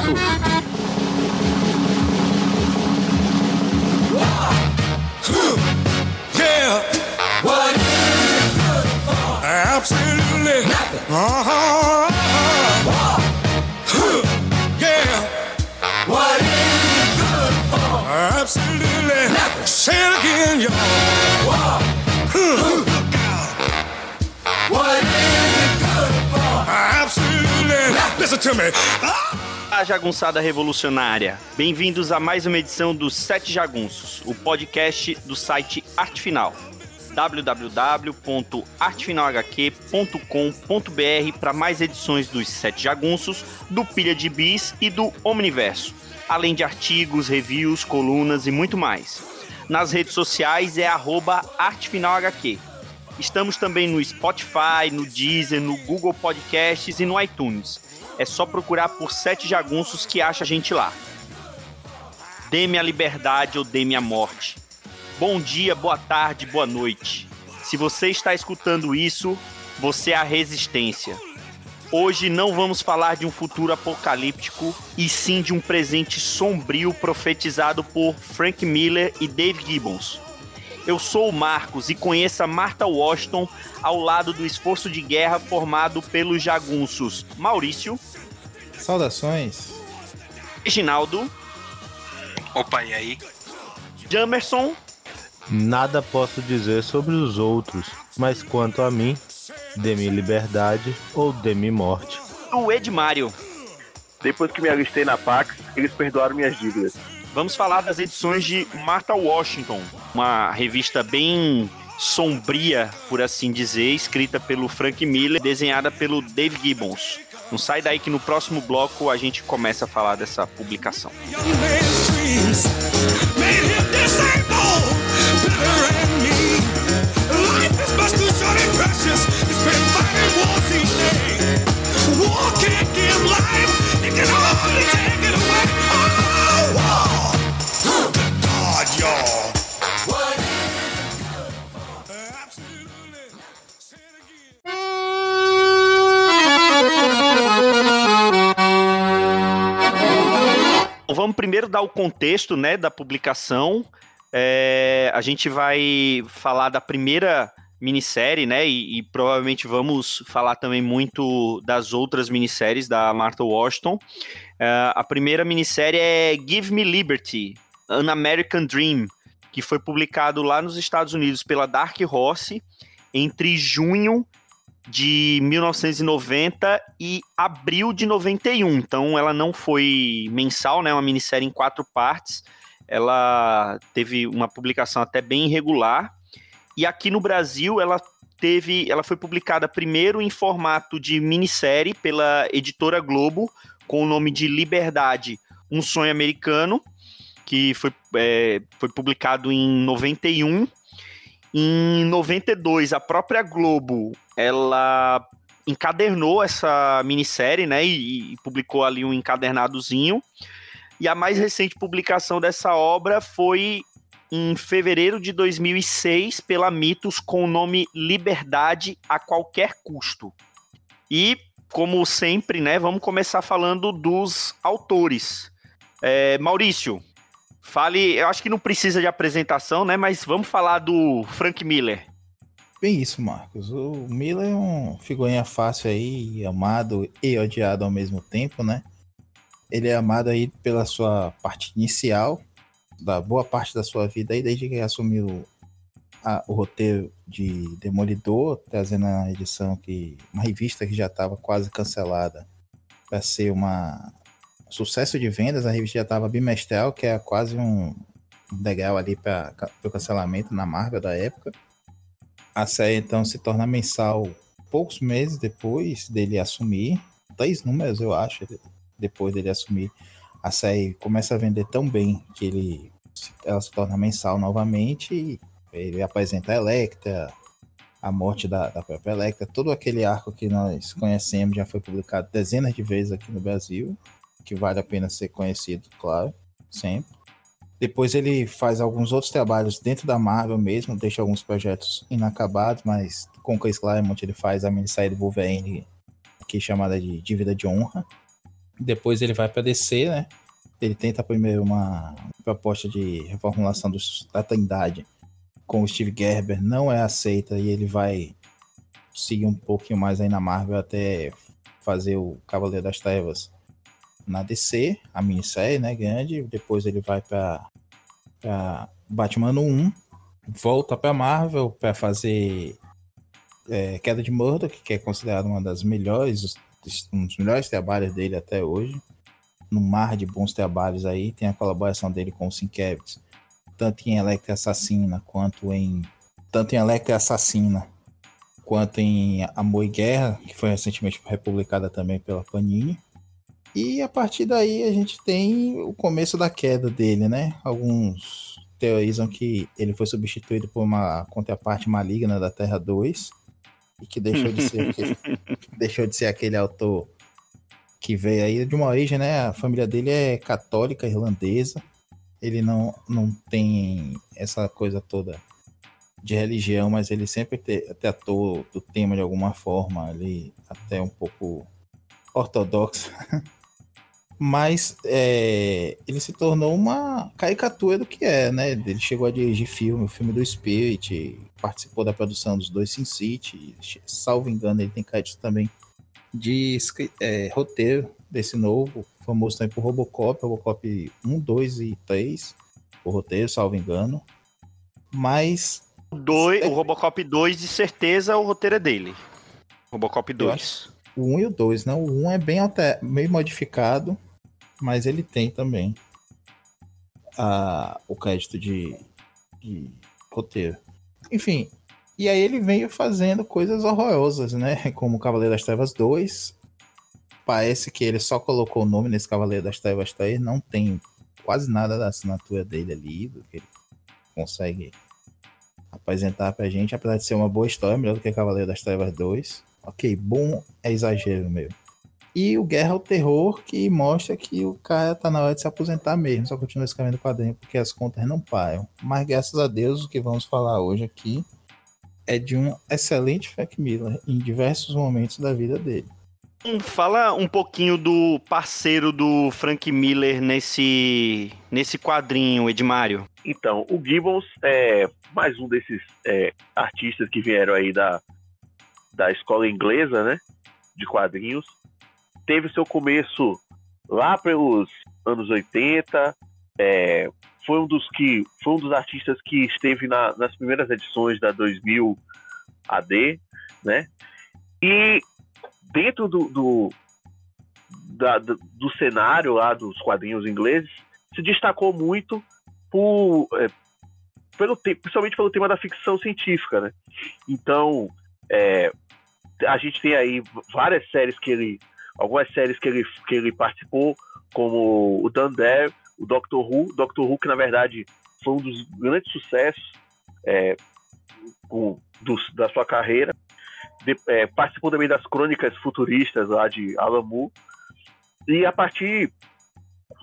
Sete Jagunços. Jagunçada revolucionária! Bem-vindos a mais uma edição dos Sete Jagunços, o podcast do site Arte Final www.artefinalhq.com.br para mais edições dos Sete Jagunços, do Pilha de Bis e do Omniverso, além de artigos, reviews, colunas e muito mais. Nas redes sociais é ArtefinalHQ. Estamos também no Spotify, no Deezer, no Google Podcasts e no iTunes. É só procurar por Sete Jagunços que acha a gente lá. Dê-me a liberdade ou dê-me a morte. Bom dia, boa tarde, boa noite. Se você está escutando isso, você é a resistência. Hoje não vamos falar de um futuro apocalíptico, e sim de um presente sombrio profetizado por Frank Miller e Dave Gibbons. Eu sou o Marcos e conheço a Martha Washington ao lado do esforço de guerra formado pelos jagunços Maurício, Saudações. Reginaldo, Opa, e aí? Jamerson Nada posso dizer sobre os outros, mas quanto a mim, dê-me liberdade ou dê-me morte. o Edmário. Depois que me alistei na Pax, eles perdoaram minhas dívidas. Vamos falar das edições de Martha Washington, uma revista bem sombria, por assim dizer, escrita pelo Frank Miller, desenhada pelo Dave Gibbons. Não sai daí que no próximo bloco a gente começa a falar dessa publicação. Young vamos primeiro dar o contexto né, da publicação. É, a gente vai falar da primeira minissérie, né? E, e provavelmente vamos falar também muito das outras minisséries da Martha Washington. É, a primeira minissérie é Give Me Liberty, An American Dream, que foi publicado lá nos Estados Unidos pela Dark Horse entre junho de 1990 e abril de 91. Então ela não foi mensal, né? Uma minissérie em quatro partes. Ela teve uma publicação até bem irregular. E aqui no Brasil ela teve, ela foi publicada primeiro em formato de minissérie pela editora Globo com o nome de Liberdade, um sonho americano, que foi, é, foi publicado em 91. Em 92, a própria Globo ela encadernou essa minissérie, né, e, e publicou ali um encadernadozinho. E a mais recente publicação dessa obra foi em fevereiro de 2006 pela Mitos com o nome Liberdade a qualquer custo. E como sempre, né, vamos começar falando dos autores. É, Maurício, fale, eu acho que não precisa de apresentação, né, mas vamos falar do Frank Miller. Bem isso, Marcos. O Miller é um figurinha fácil aí, amado e odiado ao mesmo tempo, né? Ele é amado aí pela sua parte inicial, da boa parte da sua vida aí, desde que assumiu a- o roteiro de Demolidor, trazendo a edição que. uma revista que já estava quase cancelada para ser uma um sucesso de vendas, a revista já estava bimestral, que é quase um, degrau ali para o cancelamento na Marvel da época. A série então se torna mensal poucos meses depois dele assumir, três números eu acho, depois dele assumir. A série começa a vender tão bem que ele ela se torna mensal novamente ele apresenta a Electra, a morte da, da própria Electra, todo aquele arco que nós conhecemos já foi publicado dezenas de vezes aqui no Brasil, que vale a pena ser conhecido, claro, sempre. Depois ele faz alguns outros trabalhos dentro da Marvel mesmo, deixa alguns projetos inacabados, mas com Chris Claremont ele faz a minissérie do Wolverine, aqui chamada de Dívida de Honra. Depois ele vai para DC, né? Ele tenta primeiro uma proposta de reformulação dos, da Trindade com o Steve Gerber, não é aceita e ele vai seguir um pouquinho mais aí na Marvel até fazer o Cavaleiro das Trevas na DC, a minissérie, né, grande. Depois ele vai para Batman 1, volta para Marvel para fazer é, Queda de Murdoch, que é considerado uma das melhores, um dos melhores trabalhos dele até hoje. No mar de bons trabalhos aí, tem a colaboração dele com o Sienkiewicz, tanto em Electra Assassina quanto em tanto em Electra Assassina quanto em Amor e Guerra, que foi recentemente republicada também pela Panini. E a partir daí a gente tem o começo da queda dele, né? Alguns teorizam que ele foi substituído por uma contraparte maligna da Terra 2 e que deixou de ser aquele, deixou de ser aquele autor que veio aí de uma origem, né? A família dele é católica irlandesa. Ele não, não tem essa coisa toda de religião, mas ele sempre te, tratou do tema de alguma forma, ali até um pouco ortodoxo. mas é, ele se tornou uma caricatura do que é, né? Ele chegou a dirigir filme, o filme do Spirit, participou da produção dos dois Sin City, salvo engano, ele tem crédito também de é, roteiro desse novo, famoso também por Robocop, Robocop 1, 2 e 3, o roteiro, salvo engano. Mas. Dois, é... O Robocop 2, de certeza, o roteiro é dele. Robocop 2. O 1 e o 2, né? O 1 é bem alter... meio modificado mas ele tem também a, o crédito de, de roteiro. Enfim, e aí ele veio fazendo coisas horrorosas, né? Como Cavaleiro das Trevas 2. Parece que ele só colocou o nome nesse Cavaleiro das Trevas 3, não tem quase nada da assinatura dele ali, do que ele consegue apresentar pra gente, apesar de ser uma boa história, melhor do que Cavaleiro das Trevas 2. Ok, bom é exagero meu. E o Guerra ao Terror, que mostra que o cara tá na hora de se aposentar mesmo, só continua escrevendo quadrinho porque as contas não param. Mas graças a Deus, o que vamos falar hoje aqui é de um excelente Frank Miller em diversos momentos da vida dele. Hum, fala um pouquinho do parceiro do Frank Miller nesse, nesse quadrinho, Edmário. Então, o Gibbons é mais um desses é, artistas que vieram aí da, da escola inglesa, né? De quadrinhos teve seu começo lá pelos anos 80, é, foi um dos que foi um dos artistas que esteve na, nas primeiras edições da 2000 AD, né? E dentro do, do, da, do, do cenário lá dos quadrinhos ingleses, se destacou muito por, é, pelo, principalmente pelo tema da ficção científica, né? Então, é, a gente tem aí várias séries que ele algumas séries que ele, que ele participou, como o Dundee, o Doctor Who, Doctor Who que na verdade foi um dos grandes sucessos é, um, dos, da sua carreira. De, é, participou também das crônicas futuristas lá de Moore. E a partir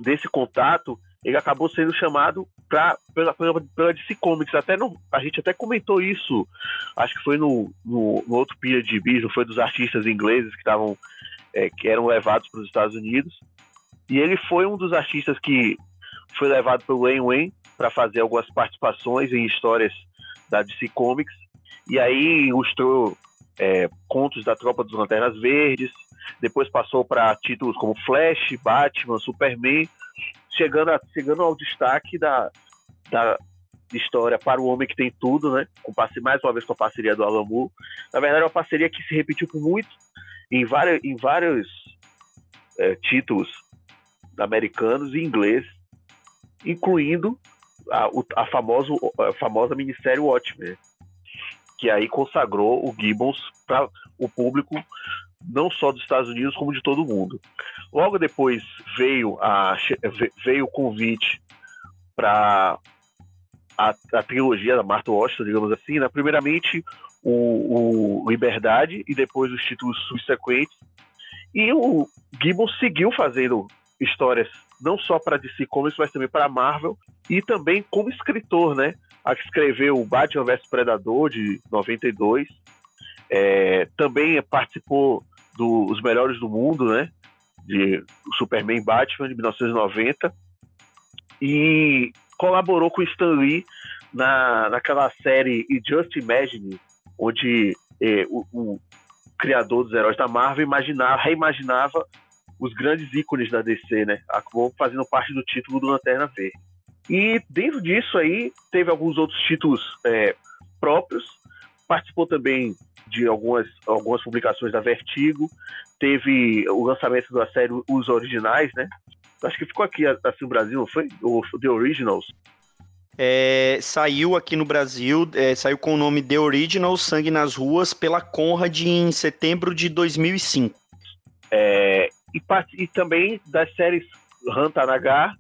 desse contato, ele acabou sendo chamado pra, pela, pela, pela DC Comics. Até no, a gente até comentou isso, acho que foi no, no, no outro Pia de Bis, foi dos artistas ingleses que estavam é, que eram levados para os Estados Unidos. E ele foi um dos artistas que foi levado pelo Wayne Wayne para fazer algumas participações em histórias da DC Comics. E aí ilustrou é, contos da Tropa dos Lanternas Verdes, depois passou para títulos como Flash, Batman, Superman, chegando, a, chegando ao destaque da, da história para o Homem que Tem Tudo, né? Com, mais uma vez com a parceria do Moore. Na verdade, é uma parceria que se repetiu por muito em, várias, em vários é, títulos americanos e ingleses, incluindo a, a, famoso, a famosa minissérie Watchmen, que aí consagrou o Gibbons para o público não só dos Estados Unidos como de todo mundo. Logo depois veio a veio o convite para a, a, trilogia da Martha Washington, digamos assim, né? primeiramente o, o Liberdade e depois os títulos subsequentes. E o Gibbons seguiu fazendo histórias não só para DC Comics, mas também para Marvel e também como escritor, né? A que escreveu Batman vs Predador de 92. É, também participou dos Melhores do Mundo, né? de Superman Batman de 1990 e colaborou com Stan Lee na, naquela série Just Imagine, onde eh, o, o, criador dos heróis da Marvel imaginava, reimaginava os grandes ícones da DC, né? Acabou fazendo parte do título do Lanterna Verde. E dentro disso aí, teve alguns outros títulos é, próprios, participou também de algumas, algumas publicações da Vertigo, teve o lançamento da série Os Originais, né? Acho que ficou aqui assim no Brasil, não foi? O The Originals. É, saiu aqui no Brasil, é, saiu com o nome The Originals Sangue nas Ruas pela Conrad em setembro de 2005. É, e, e, também das séries Rantanagar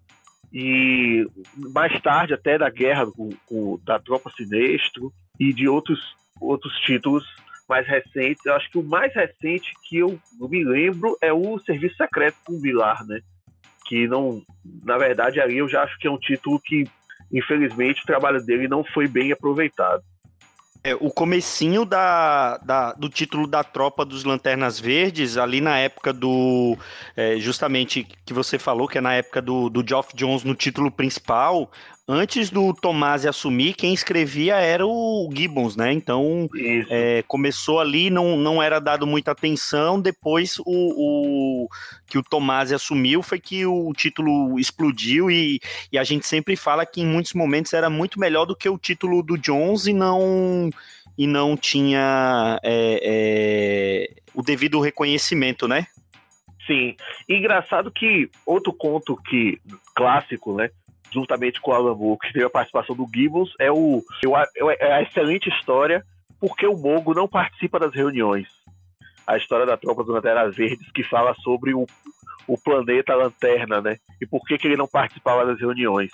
e mais tarde até da Guerra com, com, da Tropa Sinestro e de outros, outros títulos mais recentes. Eu acho que o mais recente que eu me lembro é o Serviço Secreto com o Vilar, né? Que não, na verdade, ali eu já acho que é um título que, infelizmente, o trabalho dele não foi bem aproveitado. É, o comecinho da, da, do título da Tropa dos Lanternas Verdes, ali na época do. É, justamente que você falou, que é na época do, do Geoff Jones no título principal, antes do Tomás assumir, quem escrevia era o Gibbons, né? Então é, começou ali, não, não era dado muita atenção. Depois o, o que o Tomás assumiu foi que o título explodiu e, e, a gente sempre fala que em muitos momentos era muito melhor do que o título do Jones e não e não tinha é, é, o devido reconhecimento, né? Sim. engraçado que outro conto que clássico, né? Juntamente com o Alan Moore, que teve a participação do Gibbons, é, o, é a excelente história porque o Mogo não participa das reuniões. A história da Tropa dos Lanternas Verdes, que fala sobre o, o planeta Lanterna, né? E por que, que ele não participava das reuniões.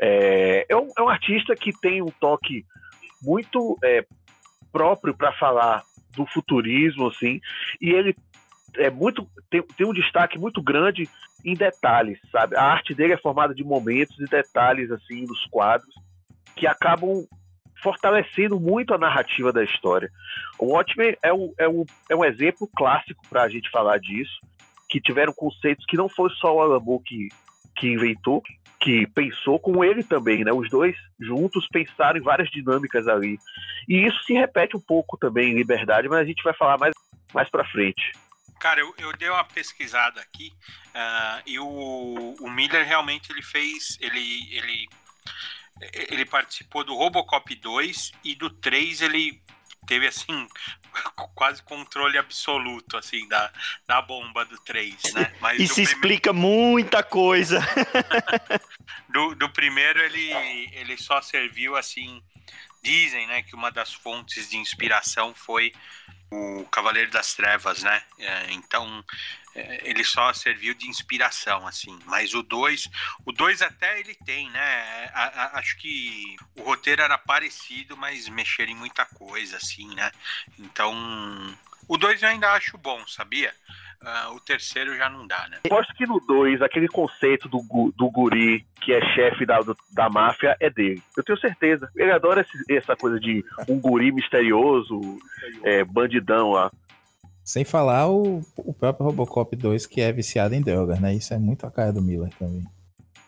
É, é, um, é um artista que tem um toque muito é, próprio para falar do futurismo, assim, e ele é muito tem, tem um destaque muito grande em detalhes, sabe? A arte dele é formada de momentos e detalhes assim nos quadros que acabam fortalecendo muito a narrativa da história. O Watchmen é um, é um, é um exemplo clássico para a gente falar disso, que tiveram conceitos que não foi só o Alan Moore que, que inventou, que pensou com ele também, né? Os dois juntos pensaram em várias dinâmicas ali. E isso se repete um pouco também em Liberdade, mas a gente vai falar mais, mais para frente. Cara, eu, eu dei uma pesquisada aqui uh, e o, o Miller realmente ele fez. Ele, ele, ele participou do Robocop 2 e do 3 ele teve assim quase controle absoluto assim da, da bomba do 3, né? Mas Isso primeiro... explica muita coisa. do, do primeiro ele, ele só serviu assim dizem, né, que uma das fontes de inspiração foi o Cavaleiro das Trevas, né? É, então é, ele só serviu de inspiração, assim. Mas o 2, o 2 até ele tem, né? A, a, acho que o roteiro era parecido, mas mexer em muita coisa, assim, né? Então o 2 eu ainda acho bom, sabia? Uh, o terceiro já não dá, né? Eu acho que no 2, aquele conceito do, do guri que é chefe da, da máfia é dele. Eu tenho certeza. Ele adora esse, essa coisa de um guri misterioso, é, bandidão lá. Sem falar o, o próprio Robocop 2, que é viciado em drogas, né? Isso é muito a cara do Miller também.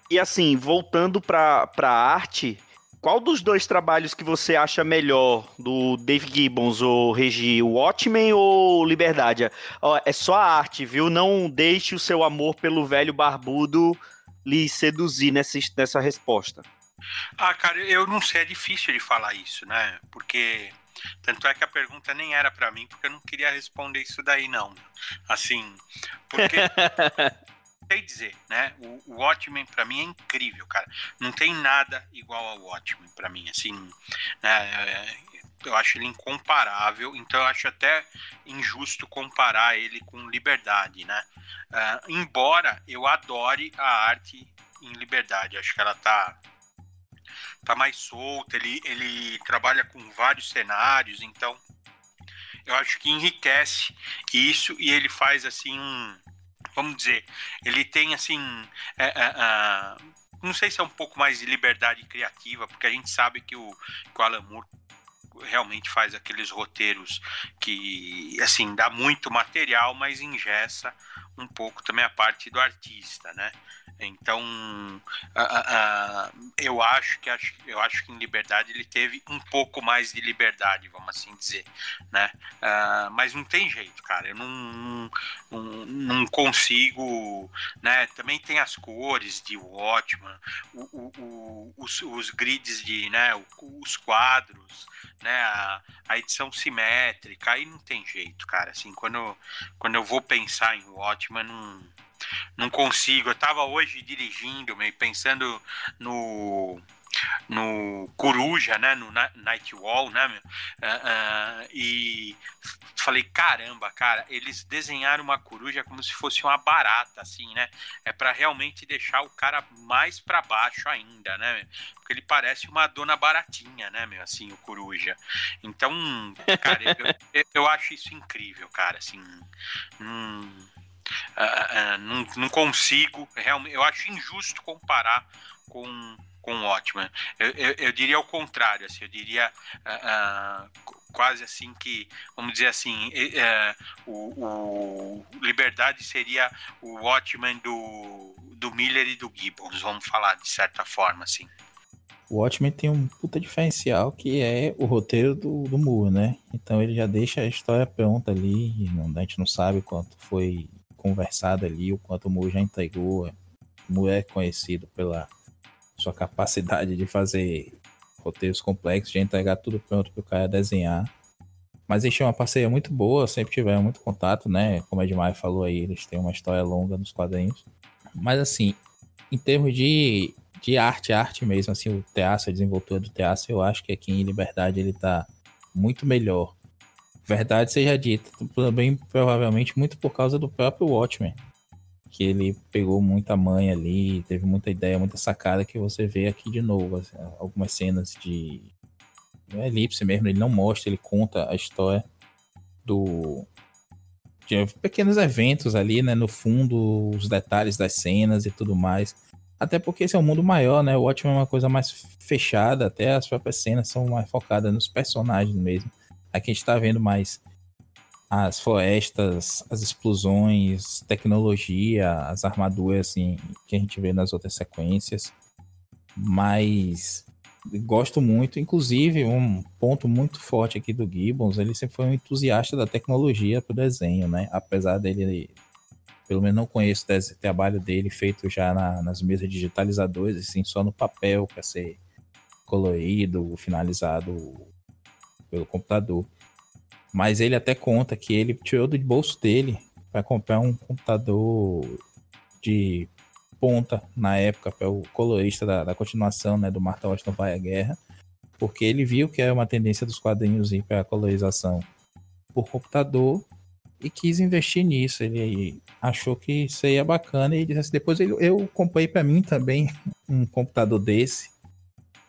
E assim, voltando pra, pra arte, qual dos dois trabalhos que você acha melhor, do Dave Gibbons ou Regi, Watchmen ou Liberdade? é só a arte, viu? Não deixe o seu amor pelo velho barbudo lhe seduzir nessa, nessa resposta. Ah, cara, eu não sei, é difícil de falar isso, né? Porque tanto é que a pergunta nem era para mim, porque eu não queria responder isso daí não. Assim, porque sei dizer, né? O, o Watchmen para mim é incrível, cara. Não tem nada igual ao Watchmen para mim, assim, né? Eu acho ele incomparável, então eu acho até injusto comparar ele com Liberdade, né? Uh, embora eu adore a arte em Liberdade, acho que ela tá tá mais solta, ele, ele trabalha com vários cenários, então eu acho que enriquece isso e ele faz assim um, vamos dizer, ele tem assim. É, é, é, não sei se é um pouco mais de liberdade criativa, porque a gente sabe que o, que o Alan Moore realmente faz aqueles roteiros que, assim, dá muito material, mas ingessa um pouco também a parte do artista, né? Então, eu acho que eu acho que em Liberdade ele teve um pouco mais de liberdade, vamos assim dizer, né? Uh, mas não tem jeito, cara. Eu não, não, não, consigo, né? Também tem as cores de Watchman, o, o, o, os, os grids de, né? Os quadros, né? A, a, edição simétrica, aí não tem jeito, cara. Assim, quando, quando eu vou pensar em Watchman, não não consigo. Eu tava hoje dirigindo, meio pensando no no Coruja, né, no Nightwall, né, meu? Uh, uh, e falei, caramba, cara, eles desenharam uma coruja como se fosse uma barata, assim, né? É para realmente deixar o cara mais para baixo ainda, né? Porque ele parece uma dona baratinha, né, meu? Assim, o coruja. Então, cara, eu, eu, acho isso incrível, cara, assim. Hum, uh, não, não, consigo, realmente, eu acho injusto comparar com com o Watchman. Eu, eu, eu, diria o contrário, assim, eu diria uh, quase assim que, vamos dizer assim, o, o, Liberdade seria o Watchman do, do Miller e do Gibbons, vamos falar de certa forma, assim. O Watchmen tem um puta diferencial que é o roteiro do, do Moore, né? Então ele já deixa a história pronta ali, a gente não sabe quanto foi conversado ali, o quanto o Moore já entregou. O Moore é conhecido pela sua capacidade de fazer roteiros complexos, de entregar tudo pronto para o cara desenhar. Mas eles tinham uma parceria muito boa, sempre tiveram muito contato, né? Como a Edmar falou aí, eles têm uma história longa nos quadrinhos. Mas assim, em termos de, de arte, arte mesmo, assim, o teatro, a desenvoltura do teatro, eu acho que aqui em Liberdade ele tá muito melhor verdade seja dita, também provavelmente muito por causa do próprio Watchmen, que ele pegou muita mãe ali, teve muita ideia, muita sacada que você vê aqui de novo, assim, algumas cenas de é elipse mesmo, ele não mostra, ele conta a história do de pequenos eventos ali, né, no fundo, os detalhes das cenas e tudo mais. Até porque esse é um mundo maior, né? O Watchmen é uma coisa mais fechada, até as próprias cenas são mais focadas nos personagens mesmo. Aqui a gente está vendo mais as florestas, as explosões, tecnologia, as armaduras assim, que a gente vê nas outras sequências. Mas gosto muito, inclusive um ponto muito forte aqui do Gibbons, ele sempre foi um entusiasta da tecnologia para o desenho, né? Apesar dele, pelo menos não conheço o trabalho dele feito já na, nas mesas digitalizadoras, assim, só no papel para ser colorido, finalizado pelo computador. Mas ele até conta que ele tirou do bolso dele para comprar um computador de ponta na época para o colorista da, da, continuação né, do Marta Washington Vai à Guerra, porque ele viu que era uma tendência dos quadrinhos ir para a colorização por computador e quis investir nisso. Ele achou que seria bacana e disse assim, depois eu, eu comprei para mim também um computador desse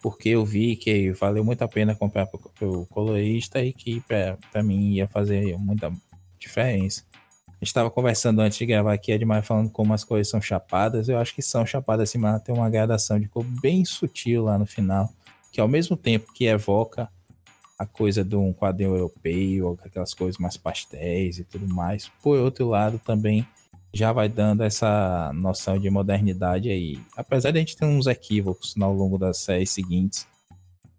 porque eu vi que valeu muito a pena comprar o colorista e que para mim ia fazer muita diferença. A gente estava conversando antes de gravar aqui, Edmar falando como as coisas são chapadas. Eu acho que são chapadas assim, mas tem uma gradação de cor bem sutil lá no final, que ao mesmo tempo que evoca a coisa de um quadrinho europeu, aquelas coisas mais pastéis e tudo mais, por outro lado também já vai dando essa noção de modernidade aí. Apesar de a gente ter uns equívocos ao longo das séries seguintes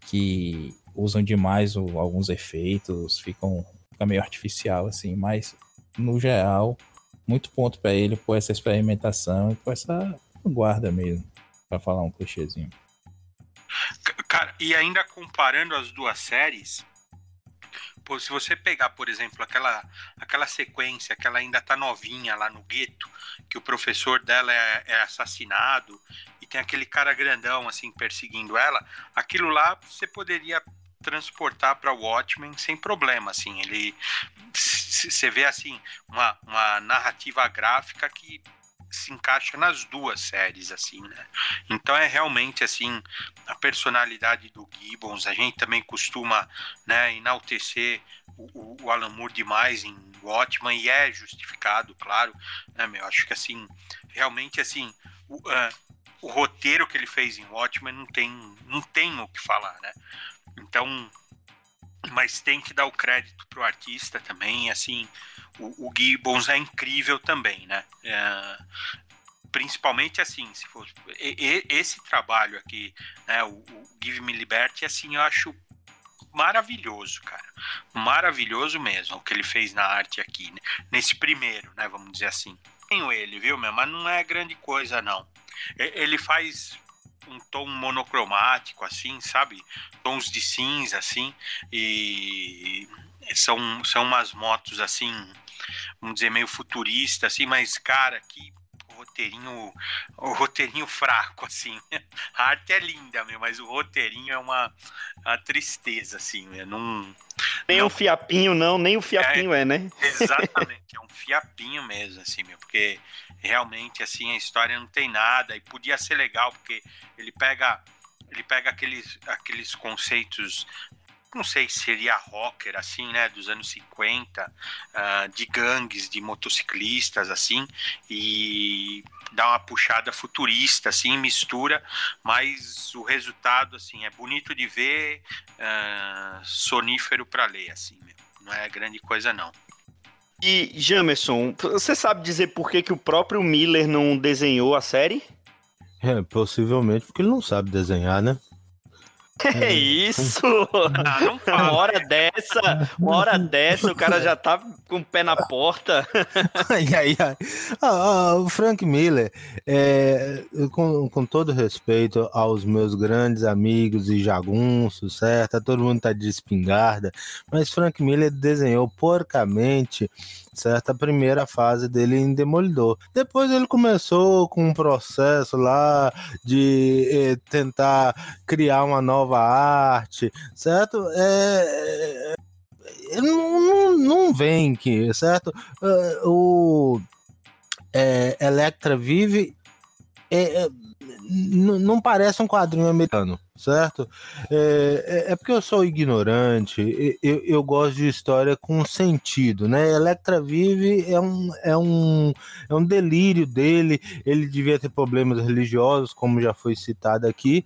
que usam demais o, alguns efeitos, ficam fica meio artificial assim, mas no geral, muito ponto para ele por essa experimentação e por essa guarda mesmo, para falar um clichêzinho. Cara, e ainda comparando as duas séries, se você pegar, por exemplo, aquela, aquela sequência que ela ainda tá novinha lá no gueto, que o professor dela é, é assassinado e tem aquele cara grandão assim perseguindo ela, aquilo lá você poderia transportar para o Watchmen sem problema, assim, ele você vê assim uma, uma narrativa gráfica que se encaixa nas duas séries, assim, né? Então é realmente, assim, a personalidade do Gibbons, a gente também costuma, né, enaltecer o, o Alan Moore demais em Watchman, e é justificado, claro, né, meu? Acho que, assim, realmente, assim, o, uh, o roteiro que ele fez em Watchman não tem, não tem o que falar, né? Então, mas tem que dar o crédito pro artista também, assim, o, o Gibbons é incrível também, né? É, principalmente assim, se for esse trabalho aqui, né, o, o Give Me Liberty, assim, eu acho maravilhoso, cara. Maravilhoso mesmo o que ele fez na arte aqui, né? nesse primeiro, né, vamos dizer assim. Tenho ele, viu, meu, mas não é grande coisa não. Ele faz um tom monocromático assim, sabe? Tons de cinza assim e são são umas motos assim, vamos dizer meio futurista assim, mas cara, que roteirinho, o roteirinho fraco, assim. A arte é linda, meu, mas o roteirinho é uma, uma tristeza, assim, né? Não, nem não... um fiapinho, não, nem o fiapinho é, é, né? Exatamente, é um fiapinho mesmo, assim, meu, porque realmente, assim, a história não tem nada, e podia ser legal, porque ele pega ele pega aqueles, aqueles conceitos não sei se seria rocker, assim, né, dos anos 50, uh, ah, de gangues, de motociclistas, assim, e dá uma puxada futurista, assim, mistura, mas o resultado, assim, é bonito de ver, uh, sonífero para ler, assim, não é grande coisa, não. E, Jamerson, você sabe dizer por que, que o próprio Miller não desenhou a série? É, possivelmente porque ele não sabe desenhar, né? É isso! Não fala. Uma hora dessa, uma hora dessa, o cara já tá com o pé na porta. ai, ai, ai. Ah, ah, o Frank Miller, é, com, com todo respeito aos meus grandes amigos e jagunços, certo? Todo mundo tá de espingarda, mas Frank Miller desenhou porcamente certa primeira fase dele em Demolidor. Depois ele começou com um processo lá de eh, tentar criar uma nova arte, certo? É, é não, não, não vem que, certo? Uh, o é, Electra vive é, é não parece um quadrinho americano, certo? É, é, é, porque eu sou ignorante, eu, eu gosto de história com sentido, né? Electra Vive é um, é, um, é um delírio dele, ele devia ter problemas religiosos, como já foi citado aqui,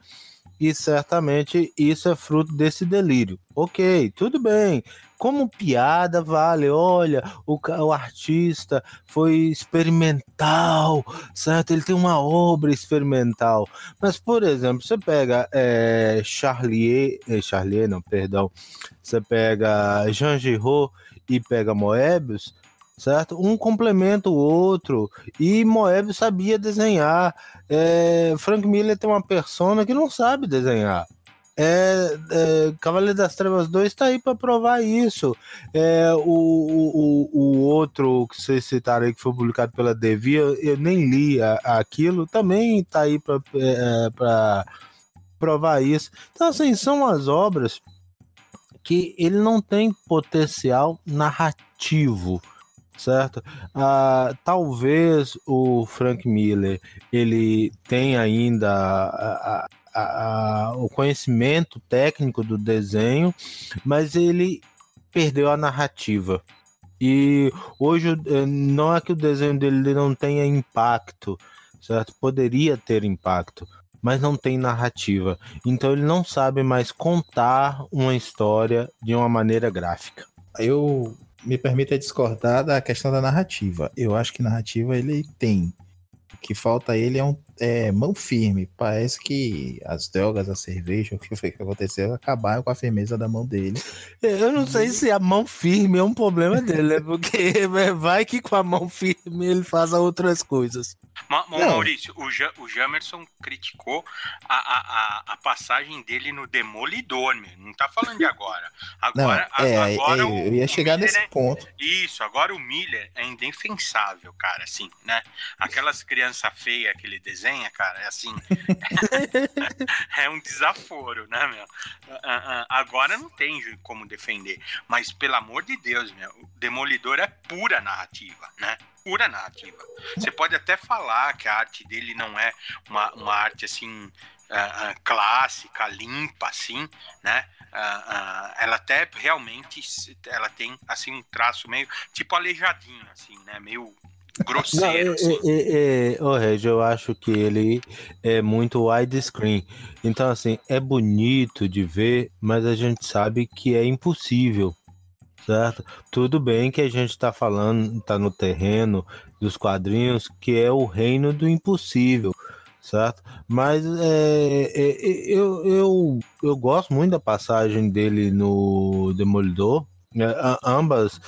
e certamente isso é fruto desse delírio. Ok, tudo bem. Como piada, vale. Olha, o, o artista foi experimental, certo? Ele tem uma obra experimental. Mas, por exemplo, você pega é, Charlier, é, Charlier, não, perdão. Você pega Jean Giraud e pega Moebius, certo? Um complementa o outro. E Moebius sabia desenhar. É, Frank Miller tem uma persona que não sabe desenhar. É, é, Cavaleiro das Trevas 2 está aí para provar isso. É, o, o, o outro que vocês citaram aí, que foi publicado pela Devia, eu nem li a, aquilo, também está aí para é, provar isso. Então, assim, são as obras que ele não tem potencial narrativo certo? Ah, talvez o Frank Miller ele tenha ainda a, a, a, o conhecimento técnico do desenho, mas ele perdeu a narrativa. E hoje eh, não é que o desenho dele não tenha impacto, certo? Poderia ter impacto, mas não tem narrativa. Então ele não sabe mais contar uma história de uma maneira gráfica. Eu me permita discordar da questão da narrativa. Eu acho que narrativa ele tem. O que falta a ele é um é, mão firme. Parece que as drogas, a cerveja, o que foi que aconteceu, acabaram com a firmeza da mão dele. Eu não sei se a mão firme é um problema dele, né? Porque vai que com a mão firme ele faz outras coisas. Ma Maurício, o, ja o Jamerson criticou a, a, a, passagem dele no Demolidor, meu. não tá falando de agora. Agora, não, é, agora é, o, eu ia chegar nesse é, ponto. Isso, agora o Miller é indefensável, cara, assim, né? Aquelas crianças feias que ele desenha, cara, é assim. é um desaforo, né, meu? Agora não tem como defender. Mas, pelo amor de Deus, meu, o Demolidor é pura narrativa, né? Pura narrativa. Você pode até falar que a arte dele não é uma, uma arte assim uh, uh, clássica, limpa, assim, né? Uh, ela até realmente ela tem assim um traço meio tipo aleijadinho, assim, né? Meio grosseiro. Não, assim. é, é, oh, Regi, eu acho que ele é muito widescreen. Então, assim, é bonito de ver, mas a gente sabe que é impossível certo? Tudo bem que a gente está falando, está no terreno dos quadrinhos, que é o reino do impossível, certo? Mas é, é, é eu, eu, eu gosto muito da passagem dele no Demolidor, ambas,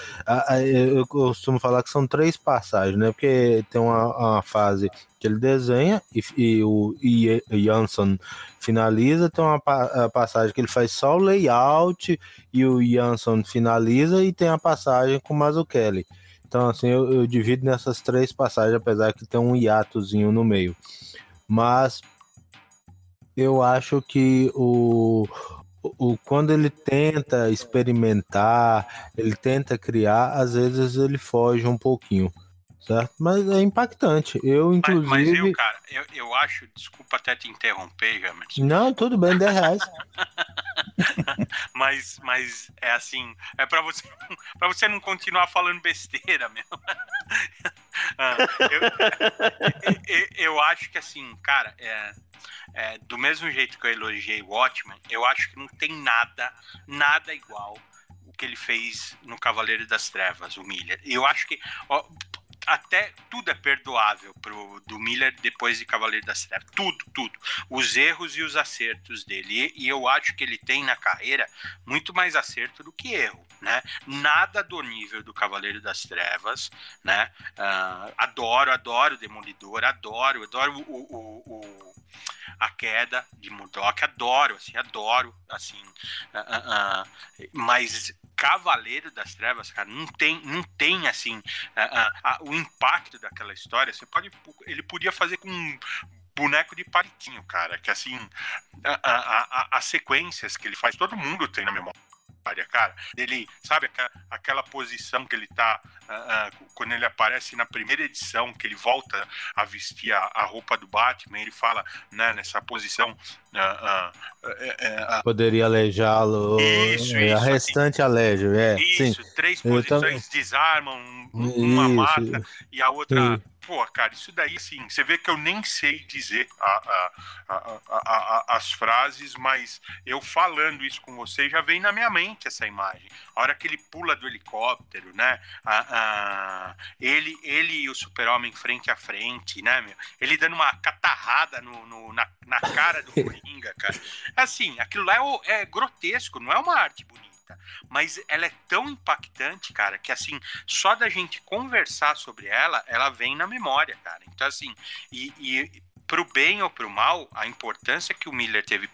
eu costumo falar que são três passagens, né? Porque tem uma, uma fase que ele desenha e, e o Jansson finaliza, tem uma passagem que ele faz só o layout e o Jansson finaliza e tem a passagem com o Mazzucchelli. Então, assim, eu, eu divido nessas três passagens, apesar que tem um hiatozinho no meio. Mas eu acho que o, o, quando ele tenta experimentar, ele tenta criar, às vezes ele foge um pouquinho, certo? Mas é impactante. Eu, inclusive. Mas, mas eu, cara, eu, eu acho, desculpa até te interromper, Jamerson. Não, tudo bem, 10 reais. mas, mas é assim, é para você, para você não continuar falando besteira, meu. Ah, eu, eu, eu, acho que assim, cara, é, é, do mesmo jeito que eu elogiei o Watchmen, eu acho que não tem nada, nada igual o que ele fez no Cavaleiro das Trevas, o Miller. Eu acho que ó, até tudo é perdoável pro do Miller depois de Cavaleiro das Trevas. Tudo, tudo. Os erros e os acertos dele. E, e, eu acho que ele tem na carreira muito mais acerto do que erro, né? Nada do nível do Cavaleiro das Trevas, né? Uh, adoro, adoro Demolidor, adoro, adoro o, o, o a queda de Murdoch, adoro, assim, adoro, assim, uh, uh, uh, mas Cavaleiro das Trevas, cara, não tem, não tem assim, o impacto daquela história, você pode, ele podia fazer com um boneco de palitinho, cara, que assim, as sequências que ele faz, todo mundo tem na memória cara. Ele, sabe, aquela posição que ele tá uh, uh, quando ele aparece na primeira edição, que ele volta a vestir a, a roupa do Batman, ele fala, né, nessa posição. Uh, Poderia aleijá-lo. Isso, isso. A restante assim, alejo, é. Isso, sim. três posições desarmam, uma isso. mata e a outra pô, cara, isso daí, assim, você vê que eu nem sei dizer a, a, a, as frases, mas eu falando isso com você já vem na minha mente essa imagem. A hora que ele pula do helicóptero, né? ele, ele e o super-homem frente a frente, né, meu? Ele dando uma catarrada no, no na, na cara do Coringa, cara. Assim, aquilo lá é, é grotesco, não é uma arte bonita mas ela é tão impactante, cara, que assim, só da gente conversar sobre ela, ela vem na memória, cara. Então, assim, e, e pro bem ou pro mal, a importância que o Miller teve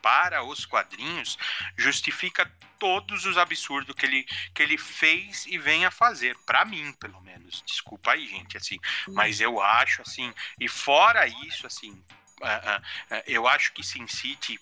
para os quadrinhos justifica todos os absurdos que ele, que ele fez e vem a fazer, para mim, pelo menos. Desculpa aí, gente, assim, mas eu acho assim, e fora isso, assim, uh, uh, uh, eu acho que Sin City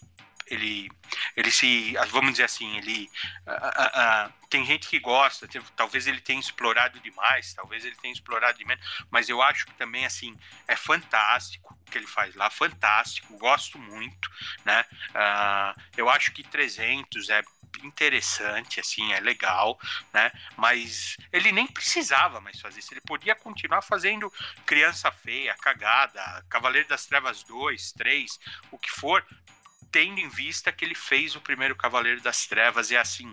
ele, ele se, vamos dizer assim, ele uh, uh, tem gente que gosta, tem, talvez ele tenha explorado demais, talvez ele tenha explorado de menos, mas eu acho que também assim é fantástico o que ele faz lá, fantástico, gosto muito, né? Uh, eu acho que 300 é interessante, assim, é legal, né? Mas ele nem precisava mais fazer isso. Ele podia continuar fazendo Criança Feia, Cagada, Cavaleiro das Trevas 2, 3, o que for, tendo em vista que ele fez o primeiro Cavaleiro das Trevas e assim,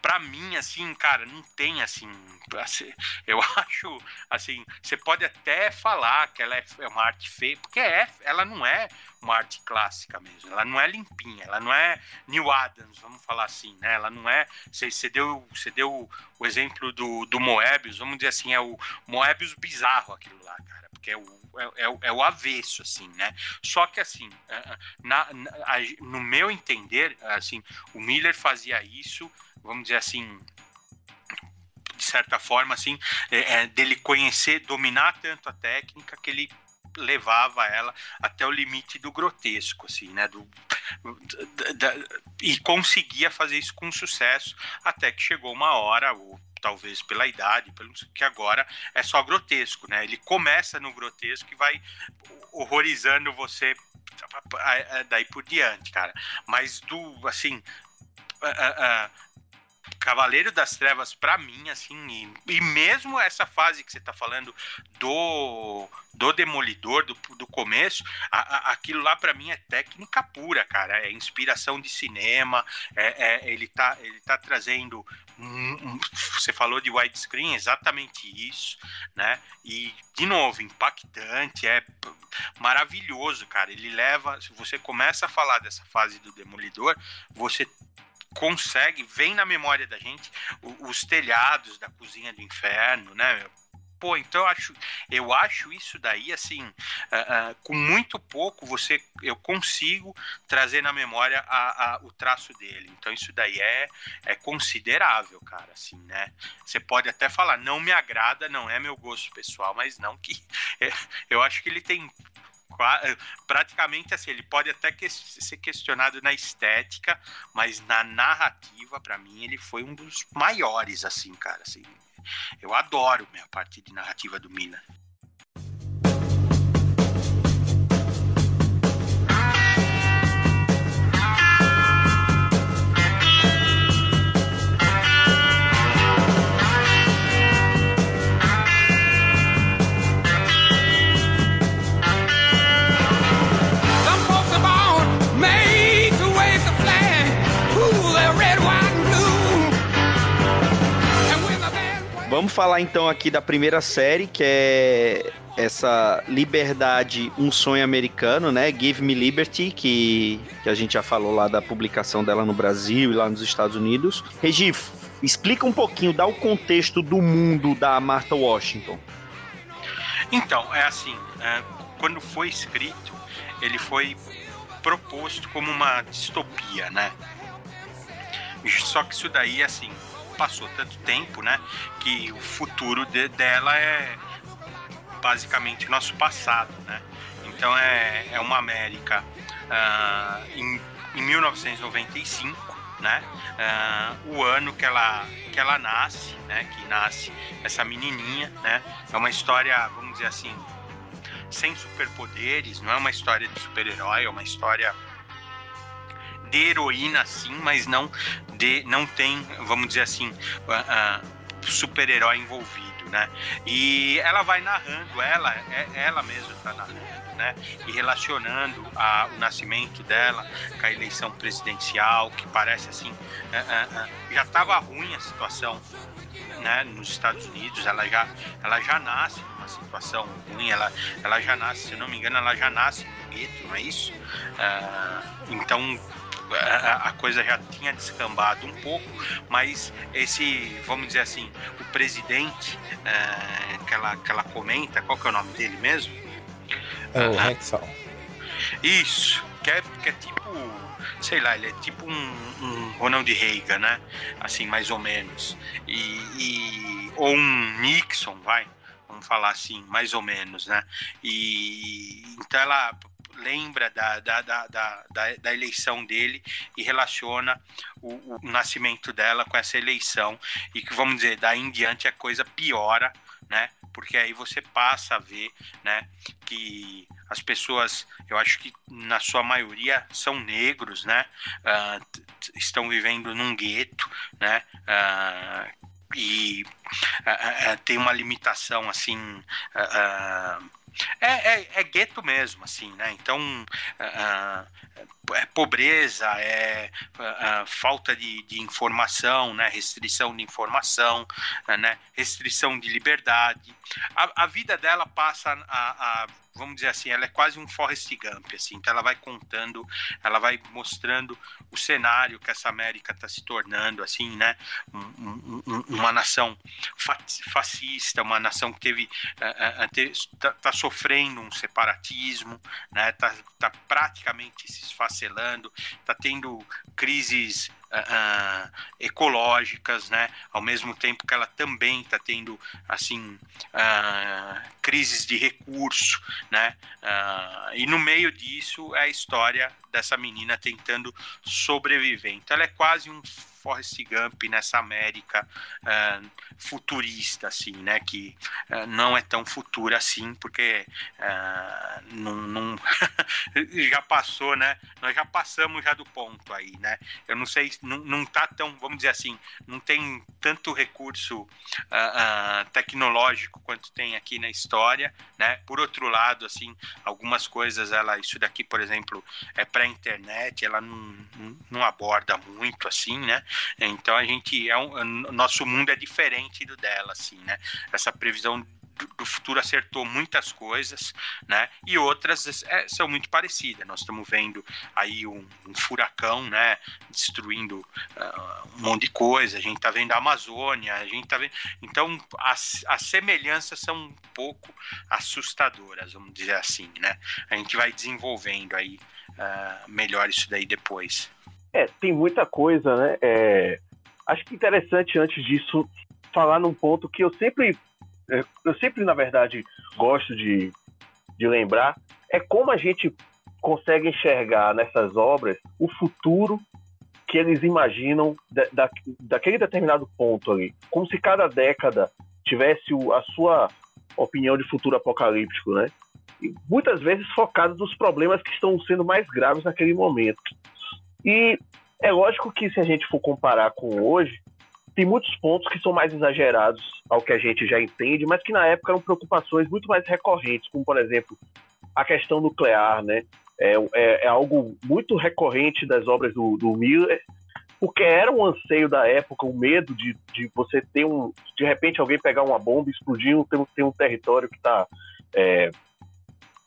para mim, assim, cara, não tem assim, assim. Eu acho, assim, você pode até falar que ela é, é uma arte feia, porque é, ela não é uma arte clássica mesmo, ela não é limpinha, ela não é New Adams, vamos falar assim, né? Ela não é. Você, você deu, você deu o exemplo do, do Moebius, vamos dizer assim, é o Moebius bizarro aquilo lá, cara, porque é o é, é, é, o avesso, assim, né? Só que, assim, é, é, na, na, no meu entender, assim, o Miller fazia isso, vamos dizer assim, de certa forma, assim, é, dele conhecer, dominar tanto a técnica que ele levava ela até o limite do grotesco, assim, né? Do, da, da, e conseguia fazer isso com sucesso até que chegou uma hora, ou talvez pela idade, pelo que agora é só grotesco, né? Ele começa no grotesco e vai horrorizando você daí por diante, cara. Mas do assim, uh, uh, Cavaleiro das Trevas, para mim, assim, e, e, mesmo essa fase que você tá falando do, do Demolidor, do, do começo, a, a, aquilo lá para mim é técnica pura, cara. É inspiração de cinema, é, é, ele, tá, ele tá trazendo você falou de widescreen, exatamente isso, né? E de novo, impactante, é maravilhoso, cara. Ele leva, se você começa a falar dessa fase do Demolidor, você consegue, vem na memória da gente os telhados da cozinha do inferno, né? Pô, então eu acho, eu acho isso daí assim, uh, uh, com muito pouco você, eu consigo trazer na memória a, a, o traço dele. Então isso daí é, é considerável, cara, assim, né? Você pode até falar, não me agrada, não é meu gosto pessoal, mas não que eu acho que ele tem praticamente assim, ele pode até que, ser questionado na estética, mas na narrativa, para mim, ele foi um dos maiores, assim, cara, assim, eu adoro a parte de narrativa do Miller. Vamos falar então aqui da primeira série, que é essa Liberdade, um sonho americano, né? Give Me Liberty, que, que a gente já falou lá da publicação dela no Brasil e lá nos Estados Unidos. Regi, explica um pouquinho, dá o contexto do mundo da Martha Washington. Então, é assim, é, quando foi escrito, ele foi proposto como uma distopia, né? Só que isso daí, assim, passou tanto tempo, né? Que o futuro de, dela é basicamente nosso passado, né? Então é, é uma América uh, em, em 1995, né? Uh, o ano que ela que ela nasce, né? Que nasce essa menininha, né? É uma história, vamos dizer assim, sem superpoderes, não é uma história de super-herói, é uma história de heroína sim, mas não de não tem, vamos dizer assim, uh, uh, super-herói envolvido, né? E ela vai narrando, ela, é, ela mesma está narrando, né? E relacionando a, o nascimento dela com a eleição presidencial, que parece assim, uh, já estava ruim a situação né, nos Estados Unidos, ela já, ela já nasce numa situação ruim, ela, ela já nasce, se não me engano, ela já nasce no gueto, não é isso? Uh, então a, coisa já tinha descambado um pouco, mas esse, vamos dizer assim, o presidente é, que, ela, que ela comenta, qual que é o nome dele mesmo? É o uh, Hexal. Isso, que é, que é tipo, sei lá, ele é tipo um, um Ronald Reagan, né? Assim, mais ou menos. E, e, ou um Nixon, vai vamos falar assim, mais ou menos, né? E então ela lembra da, da, da, da, da eleição dele e relaciona o, o, nascimento dela com essa eleição e que, vamos dizer, daí em diante a coisa piora, né? Porque aí você passa a ver, né, que as pessoas, eu acho que na sua maioria são negros, né? Uh, estão vivendo num gueto, né? Uh, e uh, tem uma limitação assim é, é, é gueto mesmo, assim, né? Então, uh, é pobreza, é uh, falta de, de, informação, né? Restrição de informação, uh, né? Restrição de liberdade. A, a vida dela passa a, a vamos dizer assim, ela é quase um Forrest Gump, assim, então ela vai contando, ela vai mostrando o cenário que essa América está se tornando, assim, né, um, um, uma nação fascista, uma nação que teve, está uh, uh, tá sofrendo um separatismo, né, tá, tá praticamente se esfacelando, está tendo crises uh, ecológicas, né? Ao mesmo tempo que ela também está tendo assim uh, crises de recurso, né? Uh, e no meio disso é a história dessa menina tentando sobreviver. Então ela é quase um Forrest Gump nessa América uh, futurista, assim, né? Que uh, não é tão futura assim, porque uh, não, não já passou, né? Nós já passamos já do ponto aí, né? Eu não sei, não, não tá tão, vamos dizer assim, não tem tanto recurso uh, uh, tecnológico quanto tem aqui na história, né? Por outro lado, assim, algumas coisas, ela, isso daqui, por exemplo, é para internet, ela não, não aborda muito, assim, né? Então a gente é um, nosso mundo é diferente do dela, assim, né? Essa previsão do futuro acertou muitas coisas, né? E outras é, são muito parecidas. Nós estamos vendo aí um, um furacão, né? Destruindo uh, um monte de coisa. A gente está vendo a Amazônia, a gente está vendo. Então, as, as semelhanças são um pouco assustadoras, vamos dizer assim, né? A gente vai desenvolvendo aí uh, melhor isso daí depois. É, tem muita coisa, né? É, acho que interessante antes disso falar num ponto que eu sempre é, eu sempre, na verdade, gosto de, de lembrar, é como a gente consegue enxergar nessas obras o futuro que eles imaginam da, da, daquele determinado ponto ali. Como se cada década tivesse o, a sua opinião de futuro apocalíptico, né? E muitas vezes focado nos problemas que estão sendo mais graves naquele momento. E é lógico que se a gente for comparar com hoje, tem muitos pontos que são mais exagerados ao que a gente já entende, mas que na época eram preocupações muito mais recorrentes, como por exemplo a questão nuclear, né? É, é, é algo muito recorrente das obras do, do, Miller, porque era um anseio da época, o medo de, de você ter um. De repente alguém pegar uma bomba, explodir, tem, tem um território que tá. É,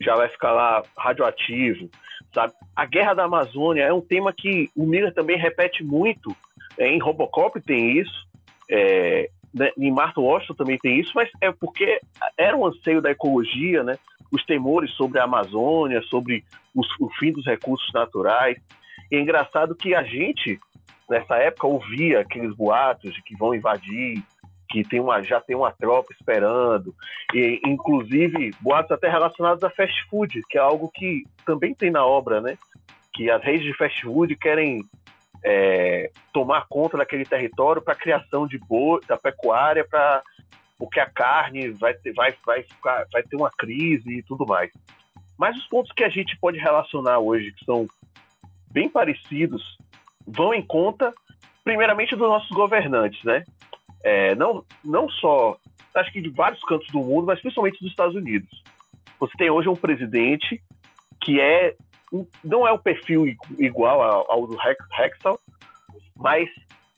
já vai ficar lá radioativo, sabe? A guerra da Amazônia é um tema que o Miller também repete muito é, em Robocop tem isso, é, né, em Martin Washington também tem isso, mas é porque era um anseio da ecologia, né? Os temores sobre a Amazônia, sobre os, o fim dos recursos naturais. E é engraçado que a gente, nessa época, ouvia aqueles boatos de que vão invadir, que tem uma, já tem uma tropa esperando, e inclusive boatos até relacionados a fast food, que é algo que também tem na obra, né? Que as redes de fast food querem é, tomar conta daquele território para criação de boi, da pecuária, para porque a carne vai ter, vai, vai, ficar, vai ter uma crise e tudo mais. Mas os pontos que a gente pode relacionar hoje, que são bem parecidos, vão em conta, primeiramente, dos nossos governantes, né? É, não, não só, acho que de vários cantos do mundo, mas principalmente dos Estados Unidos. Você tem hoje um presidente que é não é o perfil igual ao, do Hexal, mas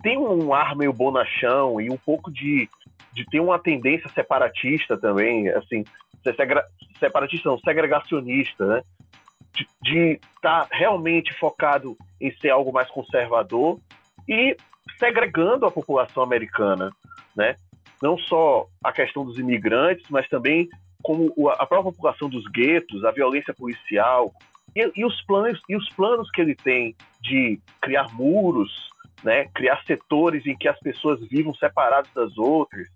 tem um ar meio bonachão e um pouco de, de ter uma tendência separatista também, assim, separatista não, segregacionista, né? De estar tá realmente focado em ser algo mais conservador e segregando a população americana, né? Não só a questão dos imigrantes, mas também como a própria população dos guetos, a violência policial, e, e, os planos, e os planos que ele tem de criar muros, né, criar setores em que as pessoas vivam separadas das outras,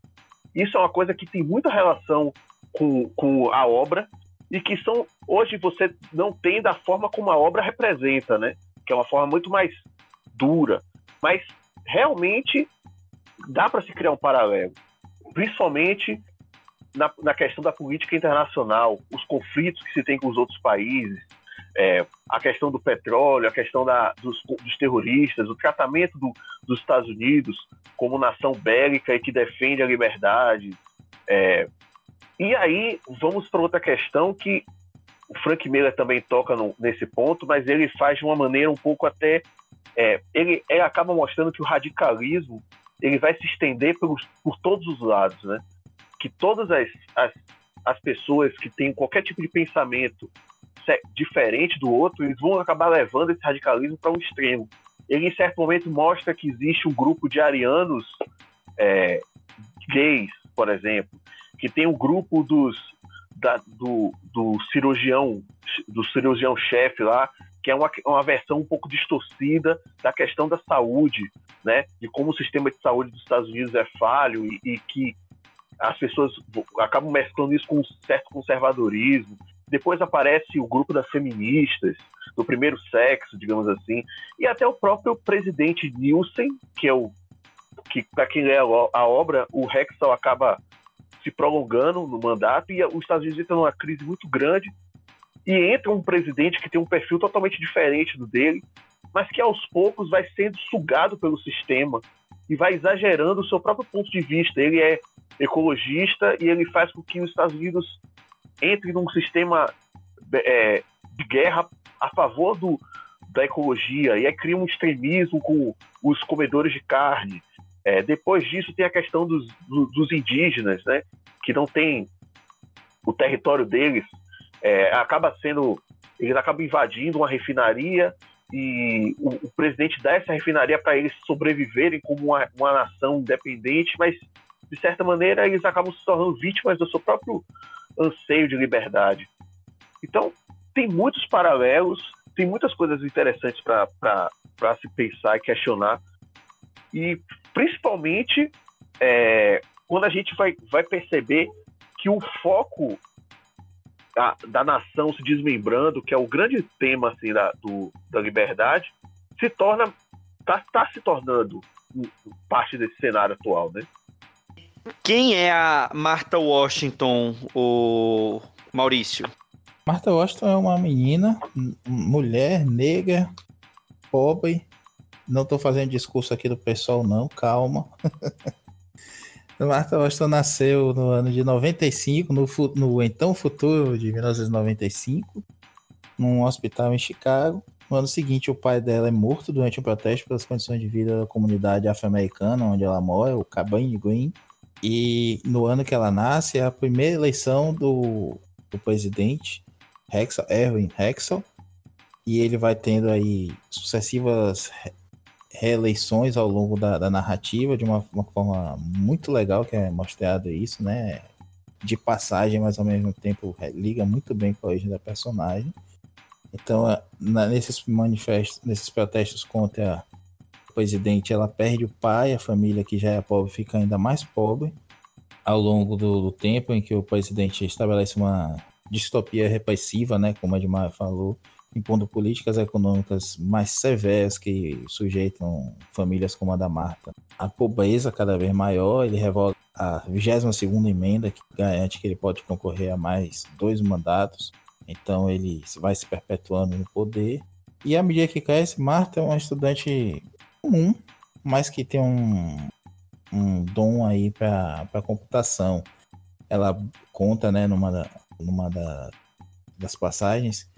isso é uma coisa que tem muita relação com, com a obra e que são hoje você não tem da forma como a obra representa, né? Que é uma forma muito mais dura, mas realmente dá para se criar um paralelo, principalmente na, na questão da política internacional, os conflitos que se tem com os outros países, é, a questão do petróleo, a questão da, dos, dos, terroristas, o tratamento do, dos Estados Unidos como nação bélica e que defende a liberdade. É, e aí vamos para outra questão que o Frank Miller também toca no, nesse ponto, mas ele faz de uma maneira um pouco até. É, ele, ele acaba mostrando que o radicalismo ele vai se estender pelos, por todos os lados, né? Que todas as, as, as pessoas que têm qualquer tipo de pensamento diferente do outro, eles vão acabar levando esse radicalismo para um extremo. Ele, em certo momento, mostra que existe um grupo de arianos é, gays, por exemplo, que tem um grupo dos, da, do, do cirurgião do cirurgião chefe lá, que é uma, uma versão um pouco distorcida da questão da saúde, né? De como o sistema de saúde dos Estados Unidos é falho e, e que as pessoas acabam mesclando isso com um certo conservadorismo. Depois aparece o grupo das feministas, do primeiro sexo, digamos assim, e até o próprio presidente Nielsen, que é o que para quem lê a obra, o Hexal acaba se prolongando no mandato e os Estados Unidos estão numa crise muito grande e entra um presidente que tem um perfil totalmente diferente do dele, mas que aos poucos vai sendo sugado pelo sistema e vai exagerando o seu próprio ponto de vista. Ele é ecologista e ele faz com que os Estados Unidos entre num sistema é, de guerra a favor do, da ecologia e aí cria um extremismo com os comedores de carne. É, depois disso tem a questão dos, dos indígenas, né, que não tem o território deles, é, acaba sendo eles acabam invadindo uma refinaria e o, o presidente dá essa refinaria para eles sobreviverem como uma, uma nação independente, mas de certa maneira eles acabam se tornando vítimas do seu próprio anseio de liberdade. Então tem muitos paralelos, tem muitas coisas interessantes para se pensar e questionar e principalmente é, quando a gente vai, vai perceber que o foco da, da nação se desmembrando, que é o grande tema assim, da, do, da liberdade, se torna. está tá se tornando parte desse cenário atual, né? Quem é a Martha Washington, o Maurício? Martha Washington é uma menina, mulher, negra, pobre. Não estou fazendo discurso aqui do pessoal, não, calma. Martha Washington nasceu no ano de 95, no, no então futuro de 1995, num hospital em Chicago. No ano seguinte, o pai dela é morto durante um protesto pelas condições de vida da comunidade afro-americana onde ela mora, o Cabane Green. E no ano que ela nasce, é a primeira eleição do, do presidente Hexel, Erwin Hexel. E ele vai tendo aí sucessivas reeleições ao longo da, da narrativa de uma, uma, forma muito legal que é mostrado isso, né? De passagem, mas ao mesmo tempo liga muito bem com a origem da personagem. Então, na, nesses manifestos, nesses protestos contra o presidente, ela perde o pai, a família que já é pobre fica ainda mais pobre ao longo do, do tempo em que o presidente estabelece uma distopia repressiva, né, como a Edmar falou, impondo políticas econômicas mais severas que sujeitam famílias como a da Marta. A pobreza cada vez maior, ele revoga a 22 emenda, que garante que ele pode concorrer a mais dois mandatos, então ele vai se perpetuando no poder. E à medida que cresce, Marta é uma estudante comum, mas que tem um, um dom aí para computação. Ela conta, né, numa, numa da, das passagens,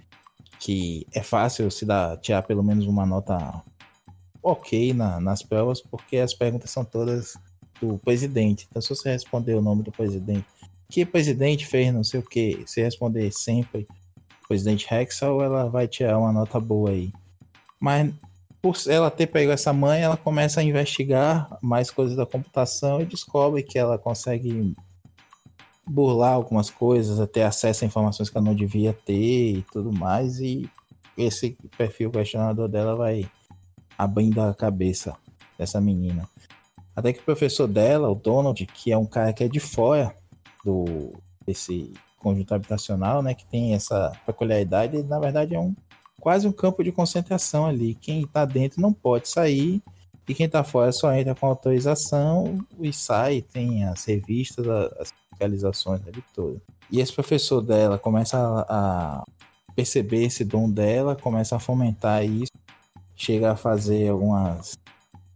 que é fácil se dar, tirar pelo menos uma nota ok na, nas provas, porque as perguntas são todas do presidente. Então, se você responder o nome do presidente, que presidente fez não sei o que, se responder sempre presidente Hexel, ela vai tirar uma nota boa aí. Mas por ela ter pego essa mãe, ela começa a investigar mais coisas da computação e descobre que ela consegue burlar algumas coisas, ter acesso a informações que ela não devia ter e tudo mais. E esse perfil questionador dela vai abrindo a cabeça dessa menina. Até que o professor dela, o Donald, que é um cara que é de fora do desse conjunto habitacional, né, que tem essa peculiaridade, ele, na verdade é um quase um campo de concentração ali. Quem está dentro não pode sair e quem está fora só entra com autorização e sai, tem as revistas, as fiscalizações ali toda. E esse professor dela começa a, perceber esse dom dela, começa a fomentar isso, chega a fazer algumas,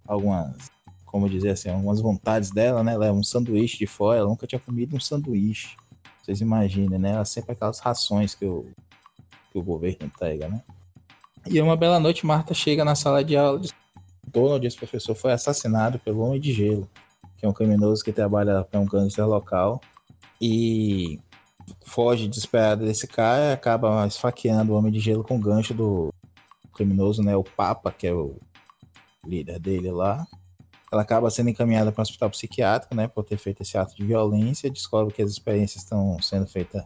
algumas, como dizer assim, algumas vontades dela, né? Ela é um sanduíche de fora, ela nunca tinha comido um sanduíche. Vocês imaginem, né? Ela sempre aquelas rações que o, que o governo entrega, né? E uma bela noite, Marta chega na sala de aula. Donald, esse professor, foi assassinado pelo Homem de Gelo, que é um criminoso que trabalha para um gangster local e foge desesperada desse cara, acaba esfaqueando o Homem de Gelo com o gancho do criminoso, né? O Papa, que é o líder dele lá. Ela acaba sendo encaminhada para um hospital psiquiátrico, né? Por ter feito esse ato de violência. Descobre que as experiências estão sendo feitas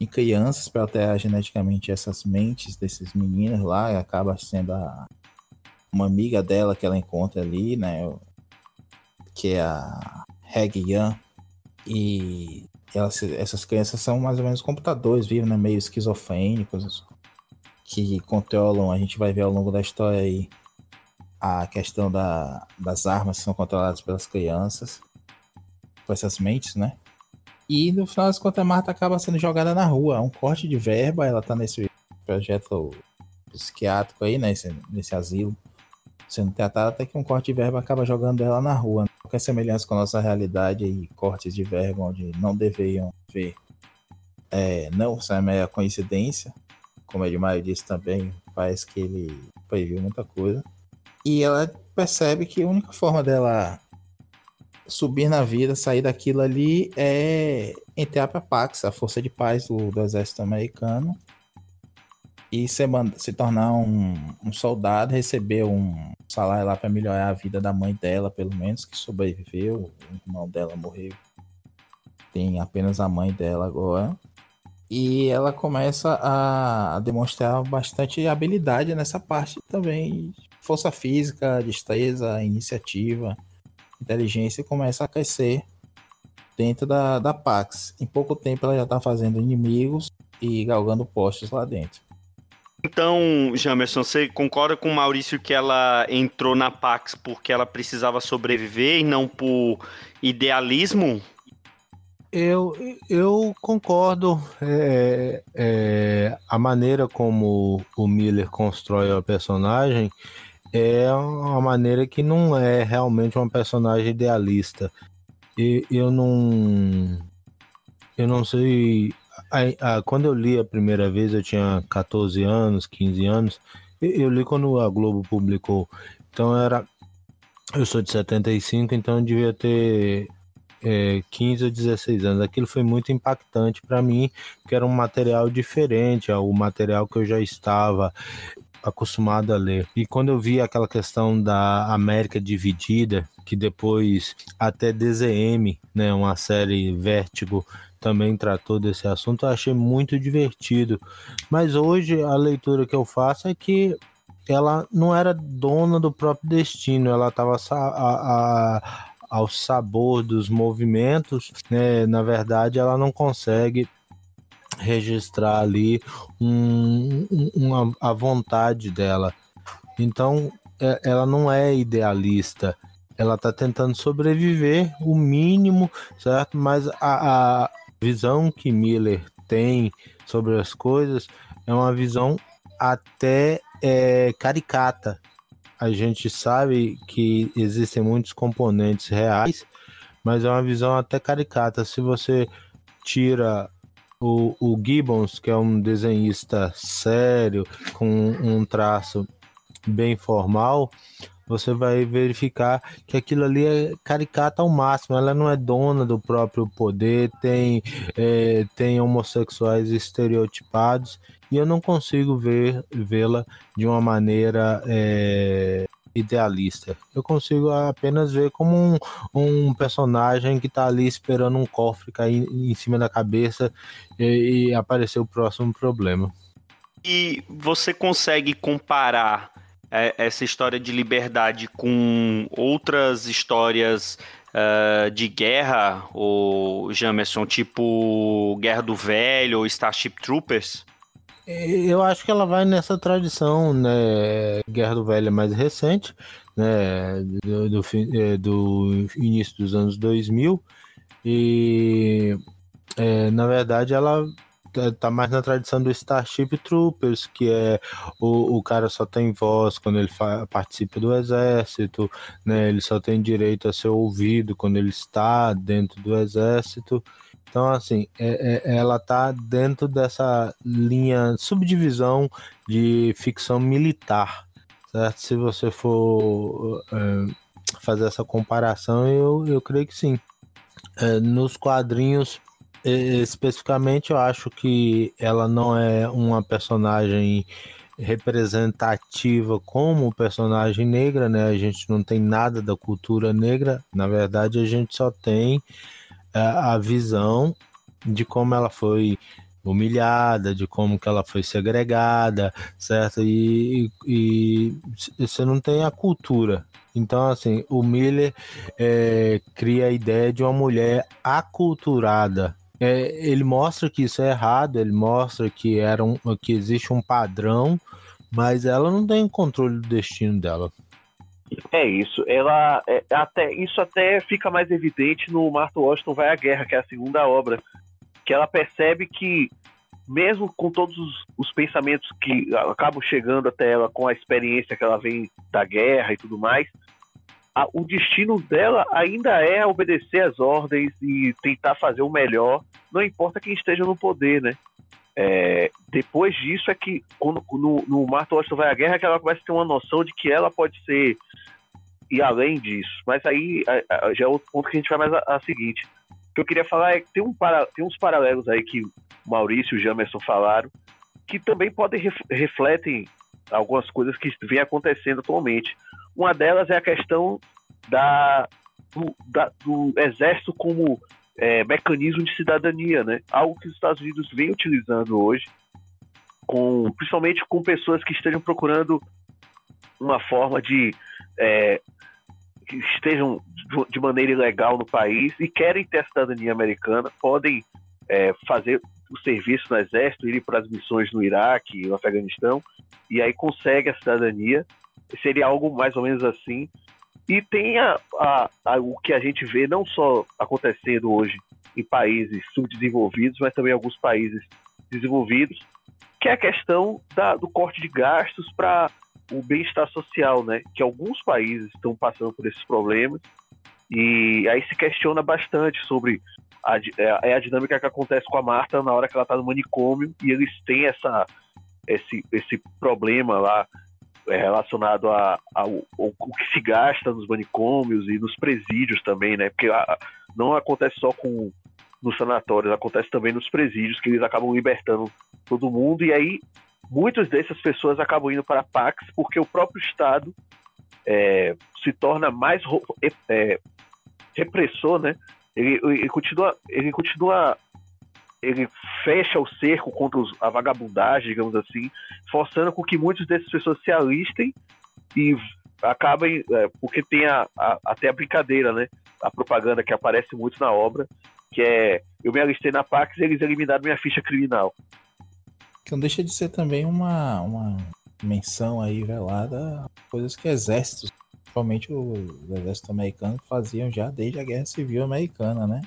em crianças para alterar geneticamente essas mentes desses meninos lá. E acaba sendo a, uma amiga dela que ela encontra ali, né? Que é a Reg Yan. E elas, essas crianças são mais ou menos computadores, vivem né, meio esquizofrênicos, que controlam, a gente vai ver ao longo da história aí a questão da, das armas que são controladas pelas crianças, com essas mentes, né? E no final das contas, a Marta acaba sendo jogada na rua. Um corte de verba, ela tá nesse projeto psiquiátrico aí, né? Nesse, nesse asilo, sendo tratada, até que um corte de verba acaba jogando ela na rua. Qualquer semelhança com a nossa realidade e cortes de verba onde não deveriam ver. É, não é meia coincidência, como é de Maio disse também, parece que ele previu muita coisa. E ela percebe que a única forma dela subir na vida, sair daquilo ali, é entrar para a Pax, a força de paz do, do exército americano, e se, se tornar um, um, soldado, receber um salário lá para melhorar a vida da mãe dela, pelo menos, que sobreviveu, o irmão dela morreu. Tem apenas a mãe dela agora. E ela começa a demonstrar bastante habilidade nessa parte também. Força física, destreza, iniciativa inteligência começa a crescer dentro da, da Pax. Em pouco tempo ela já está fazendo inimigos e galgando postos lá dentro. Então, Jamerson, você concorda com o Maurício que ela entrou na Pax porque ela precisava sobreviver e não por idealismo? Eu, eu concordo. É, é, a maneira como o Miller constrói a personagem é uma maneira que não é realmente uma personagem idealista. E eu não. Eu não sei. A, a, quando eu li a primeira vez, eu tinha 14 anos, 15 anos. Eu li quando a Globo publicou. Então era. Eu sou de 75, então eu devia ter é, 15 ou 16 anos. Aquilo foi muito impactante para mim, porque era um material diferente, o material que eu já estava acostumado a ler. E quando eu vi aquela questão da América dividida, que depois até DZM, né, uma série Vértigo, também tratou desse assunto, eu achei muito divertido. Mas hoje a leitura que eu faço é que ela não era dona do próprio destino, ela estava ao sabor dos movimentos, né? na verdade ela não consegue registrar ali um, uma, a vontade dela. Então, é, ela não é idealista. Ela está tentando sobreviver o mínimo, certo? Mas a, a visão que Miller tem sobre as coisas é uma visão até é, caricata. A gente sabe que existem muitos componentes reais, mas é uma visão até caricata. Se você tira o, o Gibbons, que é um desenhista sério, com um traço bem formal, você vai verificar que aquilo ali é caricata ao máximo. Ela não é dona do próprio poder, tem, é, tem homossexuais estereotipados e eu não consigo ver vê-la de uma maneira é, idealista. Eu consigo apenas ver como um, um personagem que está ali esperando um cofre cair em cima da cabeça e, e aparecer o próximo problema. E você consegue comparar essa história de liberdade com outras histórias uh, de guerra, ou Jamerson, tipo Guerra do Velho ou Starship Troopers? Eu acho que ela vai nessa tradição, né? Guerra do Velho é mais recente, né? Do, do, é, do início dos anos 2000. E, é, na verdade, ela tá, tá mais na tradição do Starship Troopers, que é o, o cara só tem voz quando ele participa do exército, né? Ele só tem direito a ser ouvido quando ele está dentro do exército. Então, assim, é, é, ela tá dentro dessa linha subdivisão de ficção militar, certo? Se você for é, fazer essa comparação, eu, eu creio que sim. É, nos quadrinhos, especificamente, eu acho que ela não é uma personagem representativa como personagem negra, né? A gente não tem nada da cultura negra, na verdade, a gente só tem a visão de como ela foi humilhada, de como que ela foi segregada, certo? E, e, e você não tem a cultura. Então, assim, o Miller é, cria a ideia de uma mulher aculturada. É, ele mostra que isso é errado, ele mostra que, era um, que existe um padrão, mas ela não tem controle do destino dela. É isso. Ela é, até isso até fica mais evidente no Martha Washington vai à guerra, que é a segunda obra, que ela percebe que mesmo com todos os, os pensamentos que acabam chegando até ela com a experiência que ela vem da guerra e tudo mais, a, o destino dela ainda é obedecer às ordens e tentar fazer o melhor, não importa quem esteja no poder, né? É, depois disso é que quando, no, no Martha Washington vai à guerra é que ela começa a ter uma noção de que ela pode ser e além disso. Mas aí a, a, já é outro ponto que a gente vai mais a, a seguinte. O que eu queria falar é que tem, um para, tem uns paralelos aí que Maurício e Jamerson falaram que também podem ref, refletem algumas coisas que vêm acontecendo atualmente. Uma delas é a questão da, do, da, do exército como é, mecanismo de cidadania, né? Algo que os Estados Unidos vem utilizando hoje, com, principalmente com pessoas que estejam procurando uma forma de é, que estejam de maneira ilegal no país e querem ter a cidadania americana, podem é, fazer o serviço no exército, ir para as missões no Iraque, no Afeganistão, e aí consegue a cidadania. Seria algo mais ou menos assim. E tem a, a, a, o que a gente vê não só acontecendo hoje em países subdesenvolvidos, mas também em alguns países desenvolvidos, que é a questão da, do corte de gastos para o bem-estar social, né? Que alguns países estão passando por esses problemas e aí se questiona bastante sobre a, é, é a dinâmica que acontece com a Marta na hora que ela está no manicômio e eles têm essa, esse, esse problema lá é relacionado a, ao, ao, que se gasta nos manicômios e nos presídios também, né? Porque a, não acontece só com nos sanatórios, acontece também nos presídios, que eles acabam libertando todo mundo, e aí muitas dessas pessoas acabam indo para a Pax porque o próprio Estado é, se torna mais é, repressor, né? Ele, ele, continua, ele continua ele fecha o cerco contra os, a vagabundagem, digamos assim, forçando com que muitas dessas pessoas se alistem e acabem, é, porque tem a, a, até a brincadeira, né? A propaganda que aparece muito na obra, que é eu me alistei na Pax e eles eliminaram minha ficha criminal. Que não deixa de ser também uma, uma menção aí velada coisas que exércitos, principalmente o exército americano, faziam já desde a Guerra Civil Americana, né?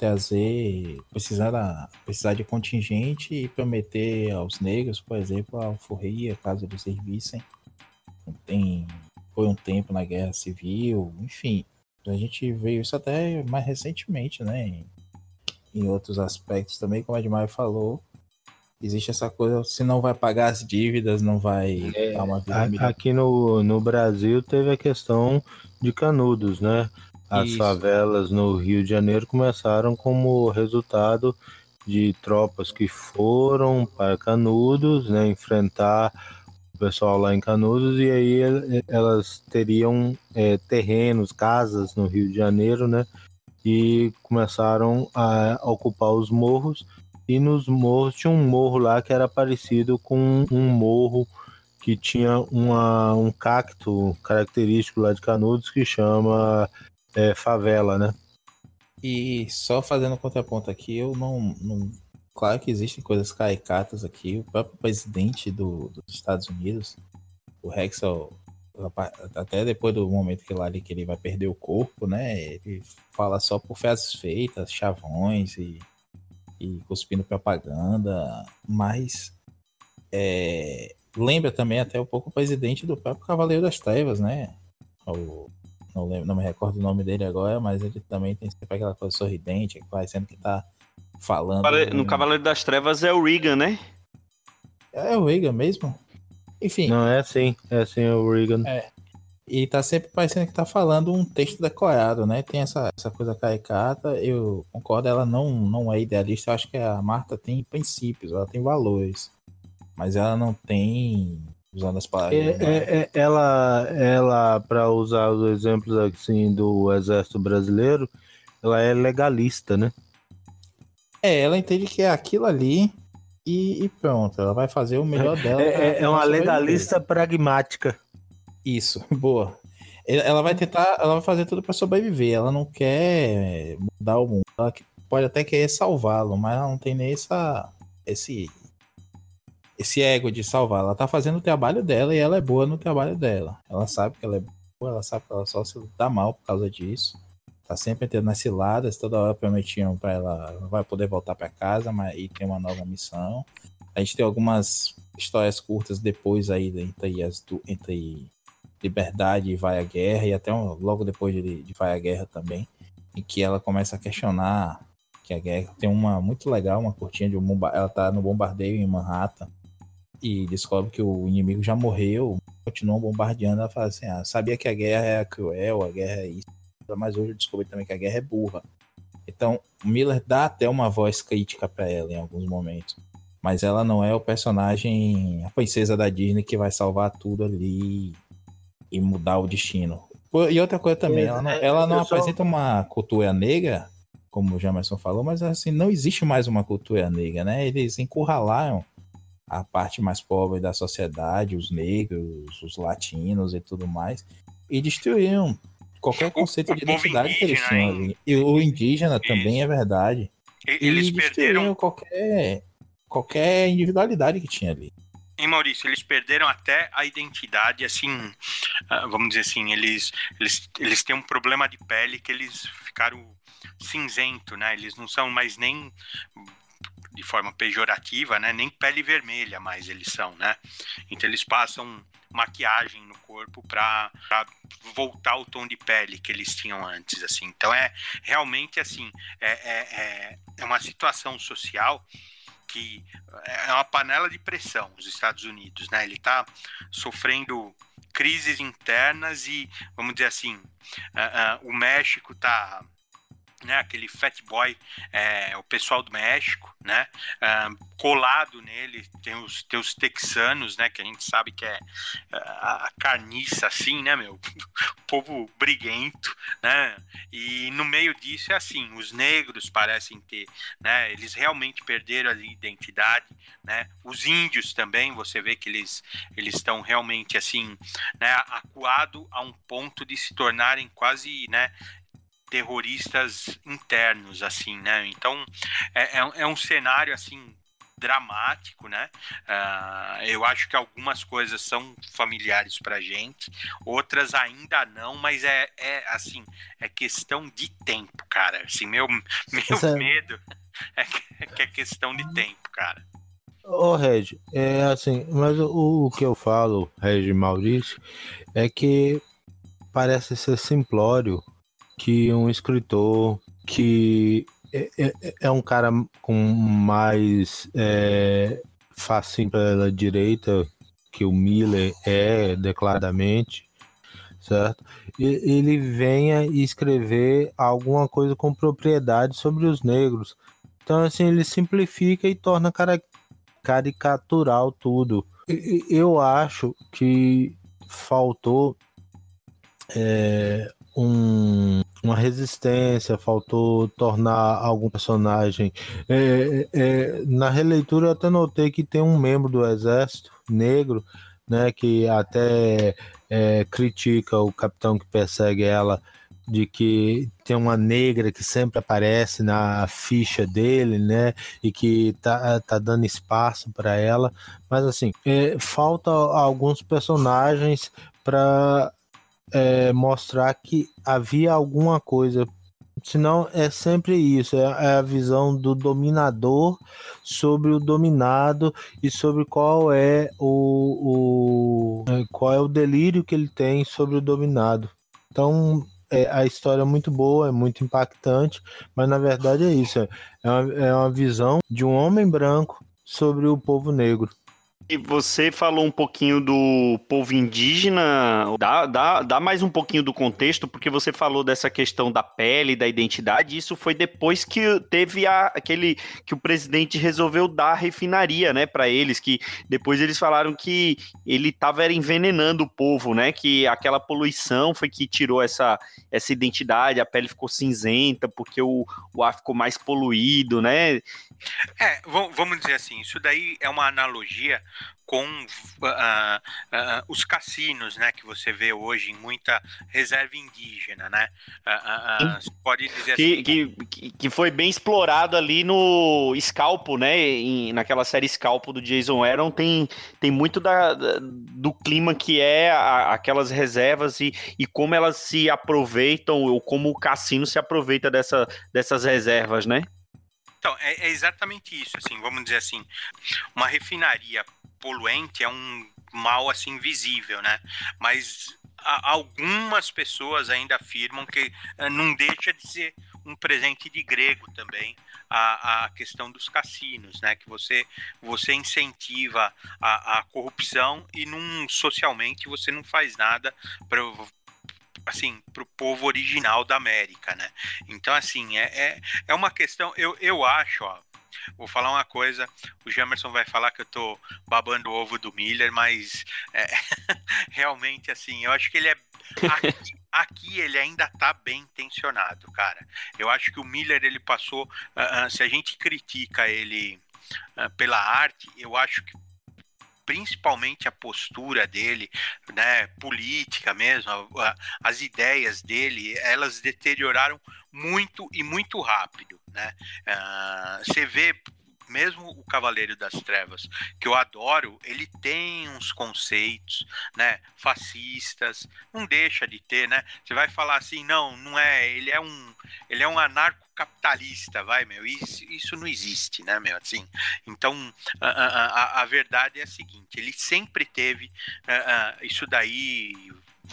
Trazer, precisar, da, precisar de contingente e prometer aos negros, por exemplo, a alforria, caso eles servissem. Tem, foi um tempo na guerra civil, enfim. A gente veio isso até mais recentemente, né? Em, em outros aspectos também, como a Edmar falou, existe essa coisa, se não vai pagar as dívidas, não vai é, dar uma vida. Aqui no, no Brasil teve a questão de canudos, né? As Isso. favelas no Rio de Janeiro começaram como resultado de tropas que foram para Canudos, né, enfrentar o pessoal lá em Canudos e aí elas teriam é, terrenos, casas no Rio de Janeiro, né, e começaram a ocupar os morros e nos morros tinha um morro lá que era parecido com um morro que tinha uma, um cacto característico lá de Canudos que chama é, favela, né? E só fazendo contraponto aqui, eu não, não. Claro que existem coisas caricatas aqui. O próprio presidente do, dos Estados Unidos, o Rexel, até depois do momento que, ali, que ele vai perder o corpo, né? Ele fala só por fezes feitas, chavões e, e cuspindo propaganda. Mas é, lembra também até um pouco o presidente do próprio Cavaleiro das Trevas, né? O não, lembro, não me recordo o nome dele agora, mas ele também tem sempre aquela coisa sorridente, parecendo que tá falando. No Cavaleiro das Trevas é o Regan, né? É o Regan mesmo? Enfim. Não, é assim, é assim é o Regan. É. E tá sempre parecendo que tá falando um texto decorado, né? Tem essa, essa coisa caricata, eu concordo, ela não, não é idealista, eu acho que a Marta tem princípios, ela tem valores, mas ela não tem usando as palavras. É, é, é, ela, ela para usar os exemplos assim do exército brasileiro, ela é legalista, né? É, ela entende que é aquilo ali e, e pronto, ela vai fazer o melhor é, dela. É, é uma legalista pragmática. Isso, boa. Ela vai tentar, ela vai fazer tudo para sobreviver. Ela não quer mudar o mundo. Ela pode até querer salvá-lo, mas ela não tem nem essa, esse esse ego de salvar. Ela tá fazendo o trabalho dela e ela é boa no trabalho dela. Ela sabe que ela é ela sabe que ela só se dá mal por causa disso. Tá sempre tendo nas ciladas, toda hora prometiam para ela, vai poder voltar para casa, mas aí tem uma nova missão. A gente tem algumas histórias curtas depois aí entre, as, entre Liberdade e Vai à Guerra, e até logo depois de, de Vai à Guerra também, em que ela começa a questionar que a guerra tem uma muito legal, uma curtinha de um ela tá no bombardeio em Manhattan e descobre que o inimigo já morreu, continuam bombardeando, ela fala assim, ah, sabia que a guerra é cruel, a guerra é isso, mas hoje eu descobri também que a guerra é burra. Então, Miller dá até uma voz crítica para ela em alguns momentos. Mas ela não é o personagem, a princesa da Disney que vai salvar tudo ali e mudar o destino. E outra coisa também, ela não, ela não apresenta uma cultura negra, como o Jamerson falou, mas assim, não existe mais uma cultura negra, né? Eles encurralaram a parte mais pobre da sociedade, os negros, os latinos e tudo mais, e destruíram qualquer conceito o, de identidade que eles tinham ali. E o indígena Isso. também é verdade. Eles e perderam qualquer, qualquer individualidade que tinha ali. E Maurício, eles perderam até a identidade, assim, ah, vamos dizer assim, eles, eles, eles têm um problema de pele que eles ficaram cinzento, né? Eles não são mais nem de forma pejorativa, né? Nem pele vermelha mais eles são, né? Então eles passam maquiagem no corpo para voltar ao tom de pele que eles tinham antes, assim. Então é realmente assim, é, é, é, é uma situação social que é uma panela de pressão os Estados Unidos, né? Ele está sofrendo crises internas e vamos dizer assim, uh, uh, o México está né, aquele Fat Boy, é, o pessoal do México, né, uh, colado nele, tem os, tem os texanos, né, que a gente sabe que é uh, a carniça, assim, né, meu, o povo briguento, né, e no meio disso é assim, os negros parecem ter, né, eles realmente perderam a identidade, né, os índios também, você vê que eles eles estão realmente, assim, né, acuado a um ponto de se tornarem quase, né, terroristas internos, assim, né? Então é, é, é um cenário assim dramático, né? Uh, eu acho que algumas coisas são familiares para gente, outras ainda não, mas é, é assim, é questão de tempo, cara. Assim, meu, meu é medo é que, é que é questão de tempo, cara. Ô, Regi, é assim, mas o, o que eu falo, Regi Maurício, é que parece ser simplório que um escritor que é, é, é um cara com mais é, facinho pela direita que o Miller é declaradamente, certo? E, ele venha escrever alguma coisa com propriedade sobre os negros. Então, assim, ele simplifica e torna cara, caricatural tudo. Eu acho que faltou é, um, uma resistência, faltou tornar algum personagem. É, é, na releitura eu até notei que tem um membro do exército negro, né, que até é, critica o capitão que persegue ela de que tem uma negra que sempre aparece na ficha dele, né, e que tá, tá dando espaço para ela, mas assim, é, falta alguns personagens para é, mostrar que havia alguma coisa. Senão é sempre isso, é, é a visão do dominador sobre o dominado e sobre qual é o, o é, qual é o delírio que ele tem sobre o dominado. Então é, a história é muito boa, é muito impactante, mas na verdade é isso, é uma, é uma visão de um homem branco sobre o povo negro. E você falou um pouquinho do povo indígena, dá, dá, dá mais um pouquinho do contexto, porque você falou dessa questão da pele, da identidade, isso foi depois que teve a, aquele que o presidente resolveu dar refinaria, né, para eles, que depois eles falaram que ele estava envenenando o povo, né, que aquela poluição foi que tirou essa, essa identidade, a pele ficou cinzenta, porque o, o ar ficou mais poluído, né, é, vamos dizer assim, isso daí é uma analogia com uh, uh, os cassinos, né, que você vê hoje em muita reserva indígena, né? Pode dizer que, assim, que, que foi bem explorado ali no Scalpo, né? Em, naquela série Scalpo do Jason Aaron tem, tem muito da do clima que é a, aquelas reservas e, e como elas se aproveitam ou como o cassino se aproveita dessa, dessas reservas, né? Então, é, é, exatamente isso, assim, vamos dizer assim, uma refinaria poluente é um mal, assim, visível, né? Mas algumas pessoas ainda afirmam que uh, não deixa de ser um presente de grego também a, a questão dos cassinos, né? Que você, você incentiva a, a corrupção e num, socialmente você não faz nada para assim, para o povo original da América, né? Então, assim, é, é, é uma questão, eu, eu acho, ó, vou falar uma coisa, o Jamerson vai falar que eu tô babando o ovo do Miller, mas é, realmente, assim, eu acho que ele é. Aqui, aqui, ele ainda tá bem intencionado, cara. Eu acho que o Miller, ele passou. Uh, uh, se a gente critica ele uh, pela arte, eu acho que principalmente a postura dele, né, política mesmo, a, as ideias dele, elas deterioraram muito e muito rápido, né? Uh, você vê mesmo o Cavaleiro das Trevas, que eu adoro, ele tem uns conceitos, né, fascistas, não deixa de ter, né? Você vai falar assim, não, não é, ele é um, ele é um anarcocapitalista, vai, meu, isso, isso não existe, né, meu, assim. Então, a, a, a verdade é a seguinte, ele sempre teve uh, uh, isso daí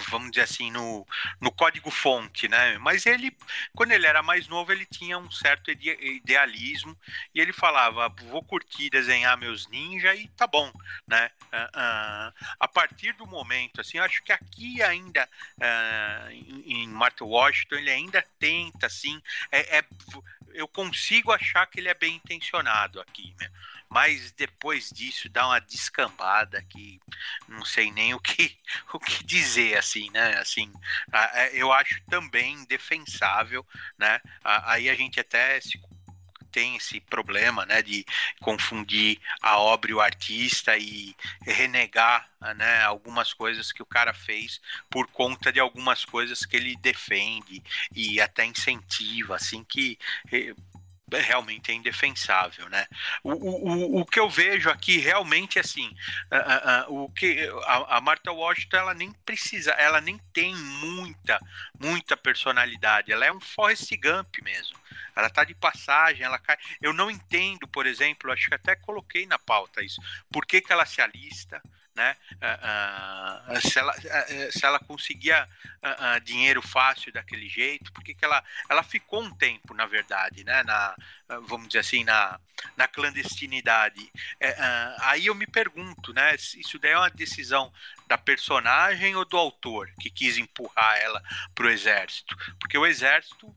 vamos dizer assim, no, no código fonte, né? Mas ele, quando ele era mais novo, ele tinha um certo idealismo e ele falava, vou curtir desenhar meus ninja e tá bom, né? Uh, uh, a partir do momento, assim, acho que aqui ainda uh, em, em Martha Washington ele ainda tenta, assim, é, é, eu consigo achar que ele é bem intencionado aqui, né? Mas depois disso dá uma descambada que não sei nem o que o que dizer assim né? Assim é, eu acho também defensável né? Aí a gente até se tem esse problema né, de confundir a obra e o artista e renegar né, algumas coisas que o cara fez por conta de algumas coisas que ele defende e até incentiva, assim que eh, realmente é indefensável, né? O, o, o que eu vejo aqui realmente assim, uh, uh, uh, o que a, a Martha Washington ela nem precisa, ela nem tem muita, muita personalidade. Ela é um Forrest Gump mesmo. Ela tá de passagem, ela cai. Eu não entendo, por exemplo, acho que até coloquei na pauta isso. Por que, que ela se alista? Né? Uh, uh, se, ela, uh, se ela conseguia dinheiro fácil daquele jeito, porque que ela, ela ficou um tempo, na verdade, né? Na, vamos dizer assim, na, na clandestinidade. É, aí eu me pergunto, né? Isso daí é uma decisão da personagem ou do autor que quis empurrar ela para o exército? Porque o exército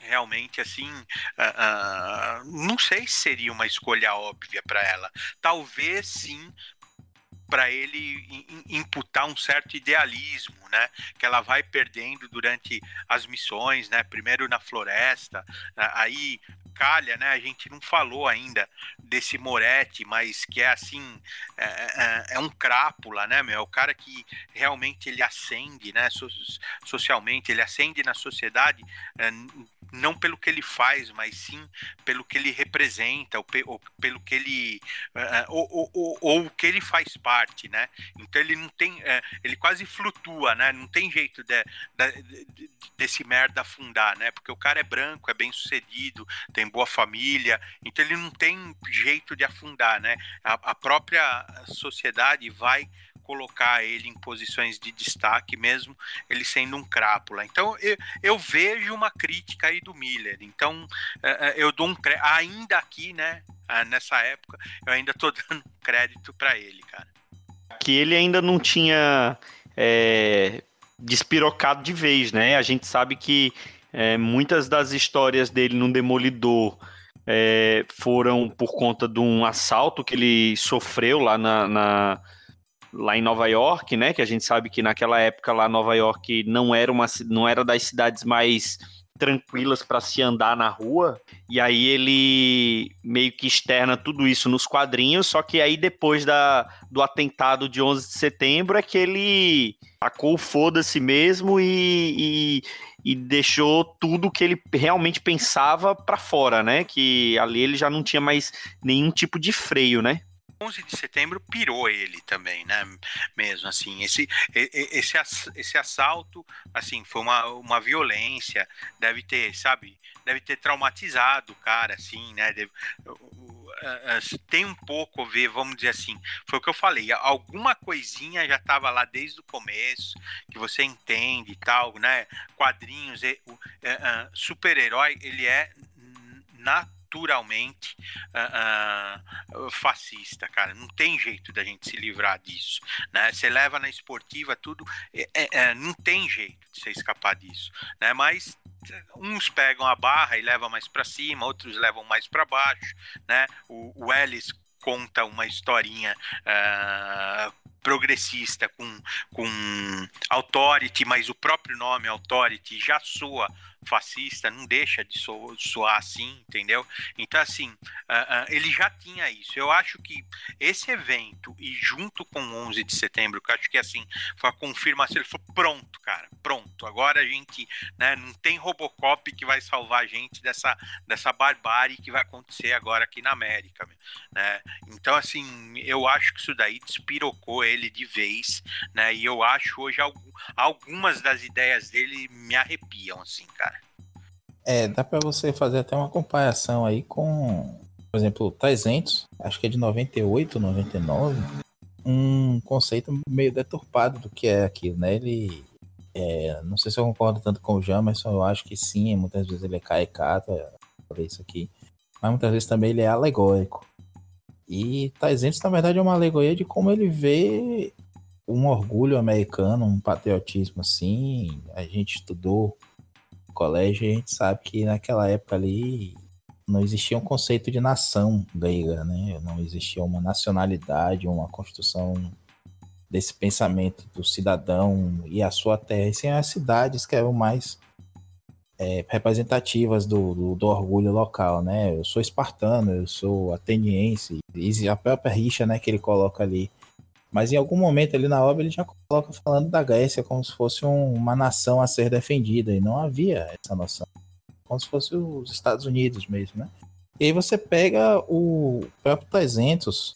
realmente assim uh, uh, não sei se seria uma escolha óbvia para ela talvez sim para ele imputar um certo idealismo, né? Que ela vai perdendo durante as missões, né? Primeiro na floresta, aí calha, né? A gente não falou ainda desse Moretti, mas que é assim, é, é, é um crápula, né, meu? É o cara que realmente ele acende, né? So, socialmente, ele acende na sociedade. É, não pelo que ele faz, mas sim pelo que ele representa, ou, ou pelo que ele. Uh, ou, ou, ou, o que ele faz parte, né? Então ele não tem. Uh, ele quase flutua, né? Não tem jeito de, de, de, desse merda afundar, né? Porque o cara é branco, é bem sucedido, tem boa família, então ele não tem jeito de afundar, né? a, a própria sociedade vai colocar ele em posições de destaque, mesmo ele sendo um crápula. Então eu, eu vejo uma crítica aí do Miller. Então é, é, eu dou um ainda aqui, né? Ah, nessa época, eu ainda tô dando crédito para ele, cara. Que ele ainda não tinha é, despirocado de vez, né? A gente sabe que é, muitas das histórias dele no Demolidor é, foram por conta de um assalto que ele sofreu lá na, na lá em Nova York, né? Que a gente sabe que naquela época lá Nova York não era uma não era das cidades mais tranquilas para se andar na rua. E aí ele meio que externa tudo isso nos quadrinhos, só que aí depois da, do atentado de 11 de setembro é que ele tacou foda-se mesmo e, e, e, deixou tudo que ele realmente pensava para fora, né? Que ali ele já não tinha mais nenhum tipo de freio, né? 11 de setembro pirou ele também, né? Mesmo assim, esse, esse, esse assalto, assim, foi uma, uma violência, deve ter, sabe, deve ter traumatizado o cara, assim, né? Deve, tem um pouco a ver, vamos dizer assim, foi o que eu falei, alguma coisinha já estava lá desde o começo, que você entende e tal, né? Quadrinhos, super-herói, ele é natural naturalmente uh, uh, fascista, cara. Não tem jeito da gente se livrar disso. Né? Você leva na esportiva tudo, é, é, é não tem jeito de você escapar disso. Né? Mas uns pegam a barra e levam mais para cima, outros levam mais para baixo. Né? O, o Ellis conta uma historinha uh, progressista com, com authority, mas o próprio nome authority já soa fascista, não deixa de soar assim, entendeu? Então, assim, uh, uh, ele já tinha isso. Eu acho que esse evento, e junto com 11 de setembro, que acho que, assim, foi a confirmação, ele falou, pronto, cara, pronto, agora a gente, né, não tem Robocop que vai salvar a gente dessa, dessa barbárie que vai acontecer agora aqui na América, né? Então, assim, eu acho que isso daí despirocou ele de vez, né, e eu acho hoje algumas das ideias dele me arrepiam, assim, cara. É, dá para você fazer até uma comparação aí com, por exemplo, 300, acho que é de 98, 99, um conceito meio deturpado do que é aquilo, né? Ele, é, não sei se eu concordo tanto com o Jamerson, eu acho que sim, muitas vezes ele é caricata, por isso aqui, mas muitas vezes também ele é alegórico. E 300, na verdade, é uma alegoria de como ele vê um orgulho americano, um patriotismo assim. A gente estudou colégio a gente sabe que naquela época ali não existia um conceito de nação grega, né? Não existia uma nacionalidade, uma construção desse pensamento do cidadão e a sua terra, e sim as cidades que eram mais é, representativas do, do, do, orgulho local, né? Eu sou espartano, eu sou ateniense, e a própria rixa, né, que ele coloca ali mas em algum momento ali na obra ele já coloca falando da Grécia como se fosse um, uma nação a ser defendida, e não havia essa noção. Como se fosse os Estados Unidos mesmo, né? E aí você pega o próprio 300,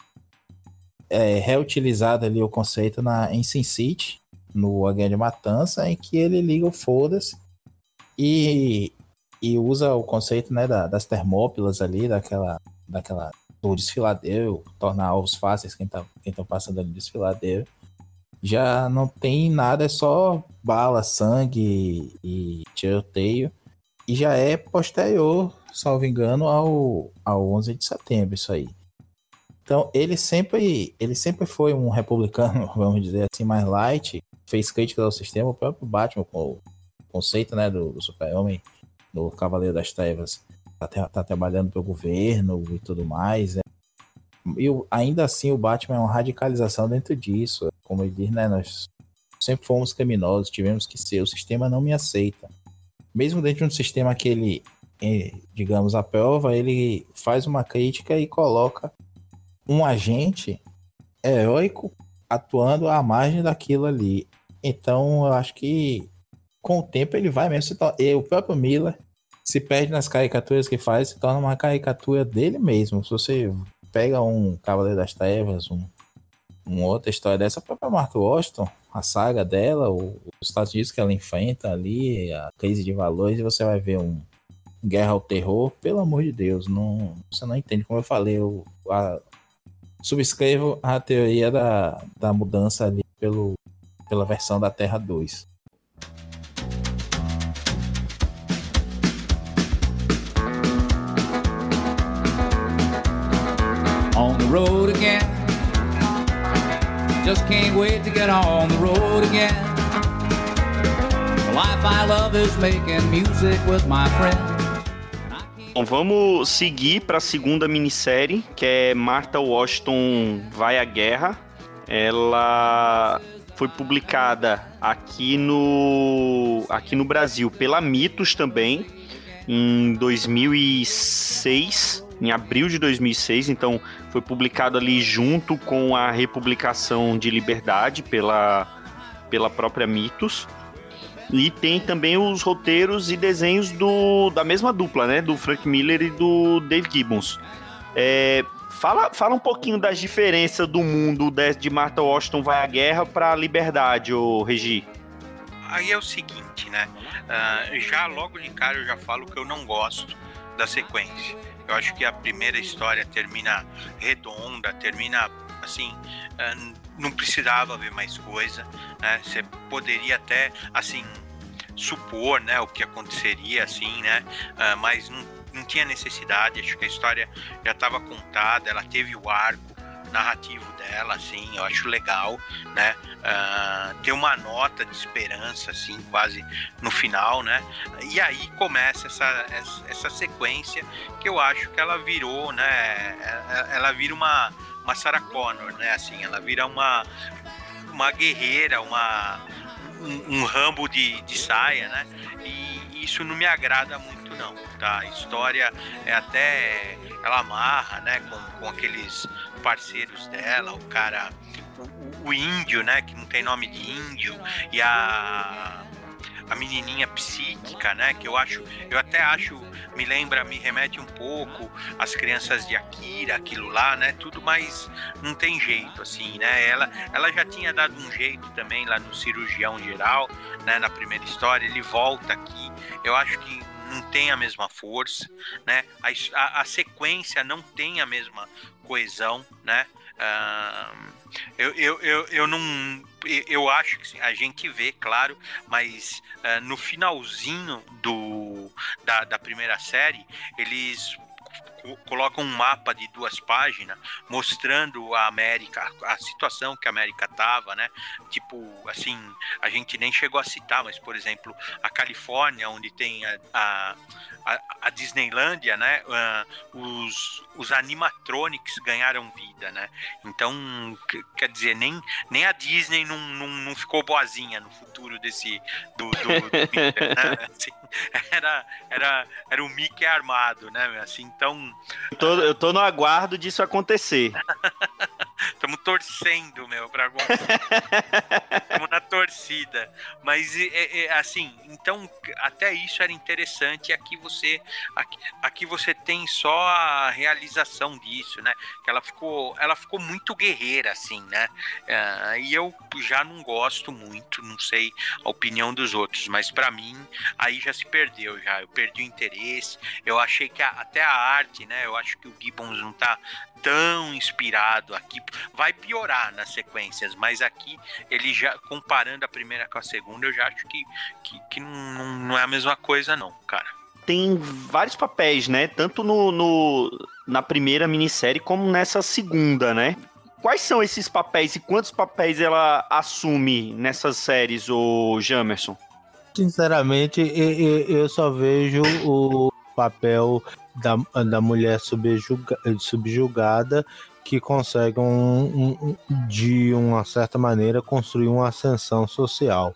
é, reutilizado ali o conceito na, em Sin City, no A Grande Matança, em que ele liga o foda-se e, e usa o conceito né, da, das termópilas ali, daquela, daquela do desfiladeiro, tornar alvos fáceis quem tá, quem tá passando ali no desfiladeiro. Já não tem nada, é só bala, sangue e tiroteio. E já é posterior, salvo engano, ao, ao 11 de setembro, isso aí. Então, ele sempre, ele sempre foi um republicano, vamos dizer assim, mais light, fez críticas ao sistema, o próprio Batman, com o conceito né, do, do super-homem, do Cavaleiro das Trevas, tá, tá trabalhando para o governo e tudo mais. É. E ainda assim o Batman é uma radicalização dentro disso. Como ele diz, né? Nós sempre fomos criminosos, tivemos que ser. O sistema não me aceita. Mesmo dentro de um sistema que ele, é, digamos, aprova, ele faz uma crítica e coloca um agente heróico atuando à margem daquilo ali. Então, eu acho que com o tempo ele vai mesmo se. O próprio Miller se perde nas caricaturas que faz, se torna uma caricatura dele mesmo. Se você pega um Cavaleiro das Trevas, um, uma outra história dessa, a própria Mark Washington, a saga dela, o, os Estados Unidos que ela enfrenta ali, a crise de valores, e você vai ver um Guerra ao Terror, pelo amor de Deus, não, você não entende. Como eu falei, eu a, subscrevo a teoria da, da mudança ali pelo, pela versão da Terra 2. Road again. Just can't wait to get on the road again. The life I love is making music with my friends. Bom, vamos seguir para a segunda minissérie, que é Martha Washington vai à guerra. ela foi publicada aqui no aqui no Brasil pela Mitos também em 2006, em abril de 2006, então foi publicado ali junto com a republicação de Liberdade pela pela própria Mitos. E tem também os roteiros e desenhos do, da mesma dupla, né? Do Frank Miller e do Dave Gibbons. É, fala, fala um pouquinho das diferenças do mundo de, de Martha Washington vai à guerra para a liberdade, ô Regi. Aí é o seguinte, né? Uh, já logo de cara eu já falo que eu não gosto da sequência. Eu acho que a primeira história termina redonda, termina assim. Uh, não precisava ver mais coisa, né? Você poderia até, assim, supor, né, o que aconteceria, assim, né? Uh, mas não, não tinha necessidade. Acho que a história já estava contada, ela teve o arco narrativo dela, assim, eu acho legal, né? Uh, tem uma nota de esperança, assim, quase no final, né? E aí começa essa, essa sequência que eu acho que ela virou, né? Ela vira uma, uma Sarah Connor, né? Assim, ela vira uma, uma guerreira, uma, um, um rambo de, de saia, né? E isso não me agrada muito, não, tá? A história é até. Ela amarra, né? Com, com aqueles parceiros dela, o cara. O, o índio, né? Que não tem nome de índio, e a a menininha psíquica, né? Que eu acho, eu até acho, me lembra, me remete um pouco às crianças de Akira, aquilo lá, né? Tudo, mas não tem jeito, assim, né? Ela, ela já tinha dado um jeito também lá no cirurgião geral, né? Na primeira história, ele volta aqui. Eu acho que não tem a mesma força, né? A, a, a sequência não tem a mesma coesão, né? Uh, eu, eu, eu, eu não. Eu acho que a gente vê, claro, mas uh, no finalzinho do, da, da primeira série, eles colocam um mapa de duas páginas mostrando a América, a situação que a América tava, né? Tipo, assim, a gente nem chegou a citar, mas por exemplo, a Califórnia, onde tem a, a a, Disneylândia, né, uh, os, os animatronics ganharam vida, né? Então, quer dizer, nem, nem a Disney não, não, não ficou boazinha no futuro desse do, do, do né? assim, era, era, era o Mickey armado, né? Assim, então. Eu tô, eu tô no aguardo disso acontecer. Estamos torcendo, meu, pra acontecer. Estamos na torcida. Mas, é, é, assim, então, até isso era interessante. Aqui você, aqui, aqui você tem só a realização disso, né? Que ela ficou, ela ficou muito guerreira, assim, né? Uh, e eu já não gosto muito, não sei a opinião dos outros, mas para mim, aí já se perdeu, já. Eu perdi o interesse. Eu achei que a, até a arte, né? Eu acho que o Gibbons não tá tão inspirado aqui. Vai piorar nas sequências, mas aqui ele já, comparando a primeira com a segunda, eu já acho que, que, que não, não é a mesma coisa, não, cara. Tem vários papéis, né? Tanto no, no, na primeira minissérie como nessa segunda, né? Quais são esses papéis e quantos papéis ela assume nessas séries, o Jamerson? Sinceramente, eu só vejo o papel da, da mulher subjuga, subjugada que consegue, um, um, de uma certa maneira, construir uma ascensão social.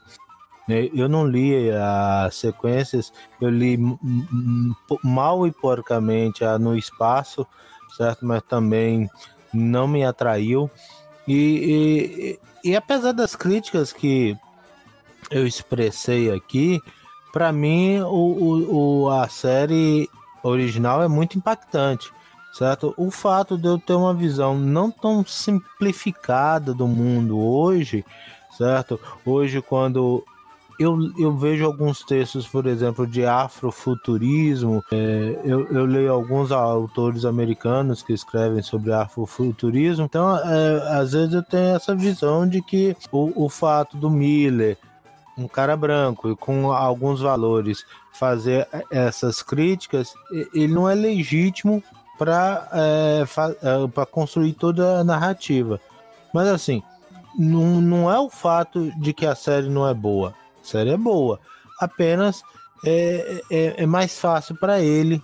Eu não li as sequências, eu li mal e porcamente a No Espaço, certo? Mas também não me atraiu. E, e, e apesar das críticas que eu expressei aqui, para mim o, o, a série original é muito impactante, certo? O fato de eu ter uma visão não tão simplificada do mundo hoje, certo? Hoje, quando eu, eu vejo alguns textos, por exemplo, de afrofuturismo. É, eu, eu leio alguns autores americanos que escrevem sobre afrofuturismo. Então, é, às vezes eu tenho essa visão de que o, o fato do Miller, um cara branco e com alguns valores, fazer essas críticas, ele não é legítimo para é, é construir toda a narrativa. Mas assim, não, não é o fato de que a série não é boa. A série é boa. Apenas é, é, é mais fácil para ele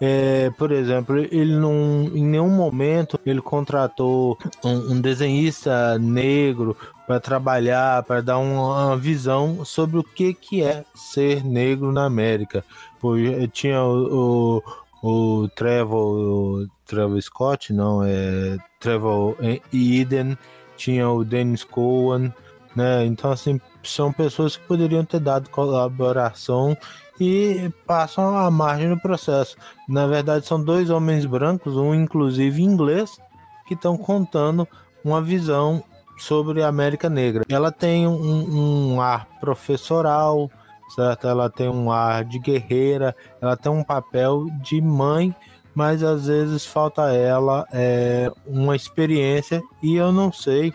é, por exemplo, ele não, em nenhum momento ele contratou um, um desenhista negro para trabalhar, para dar uma, uma, visão sobre o que, que é ser negro na América. Pô, tinha o, o, Trevor, o Trevor Scott, não, é Trevor Eden, tinha o Dennis Cohen, né? Então, assim, são pessoas que poderiam ter dado colaboração e passam a margem no processo. Na verdade, são dois homens brancos, um inclusive inglês, que estão contando uma visão sobre a América Negra. Ela tem um, um, ar professoral, certo? Ela tem um ar de guerreira, ela tem um papel de mãe, mas às vezes falta ela é, uma experiência e eu não sei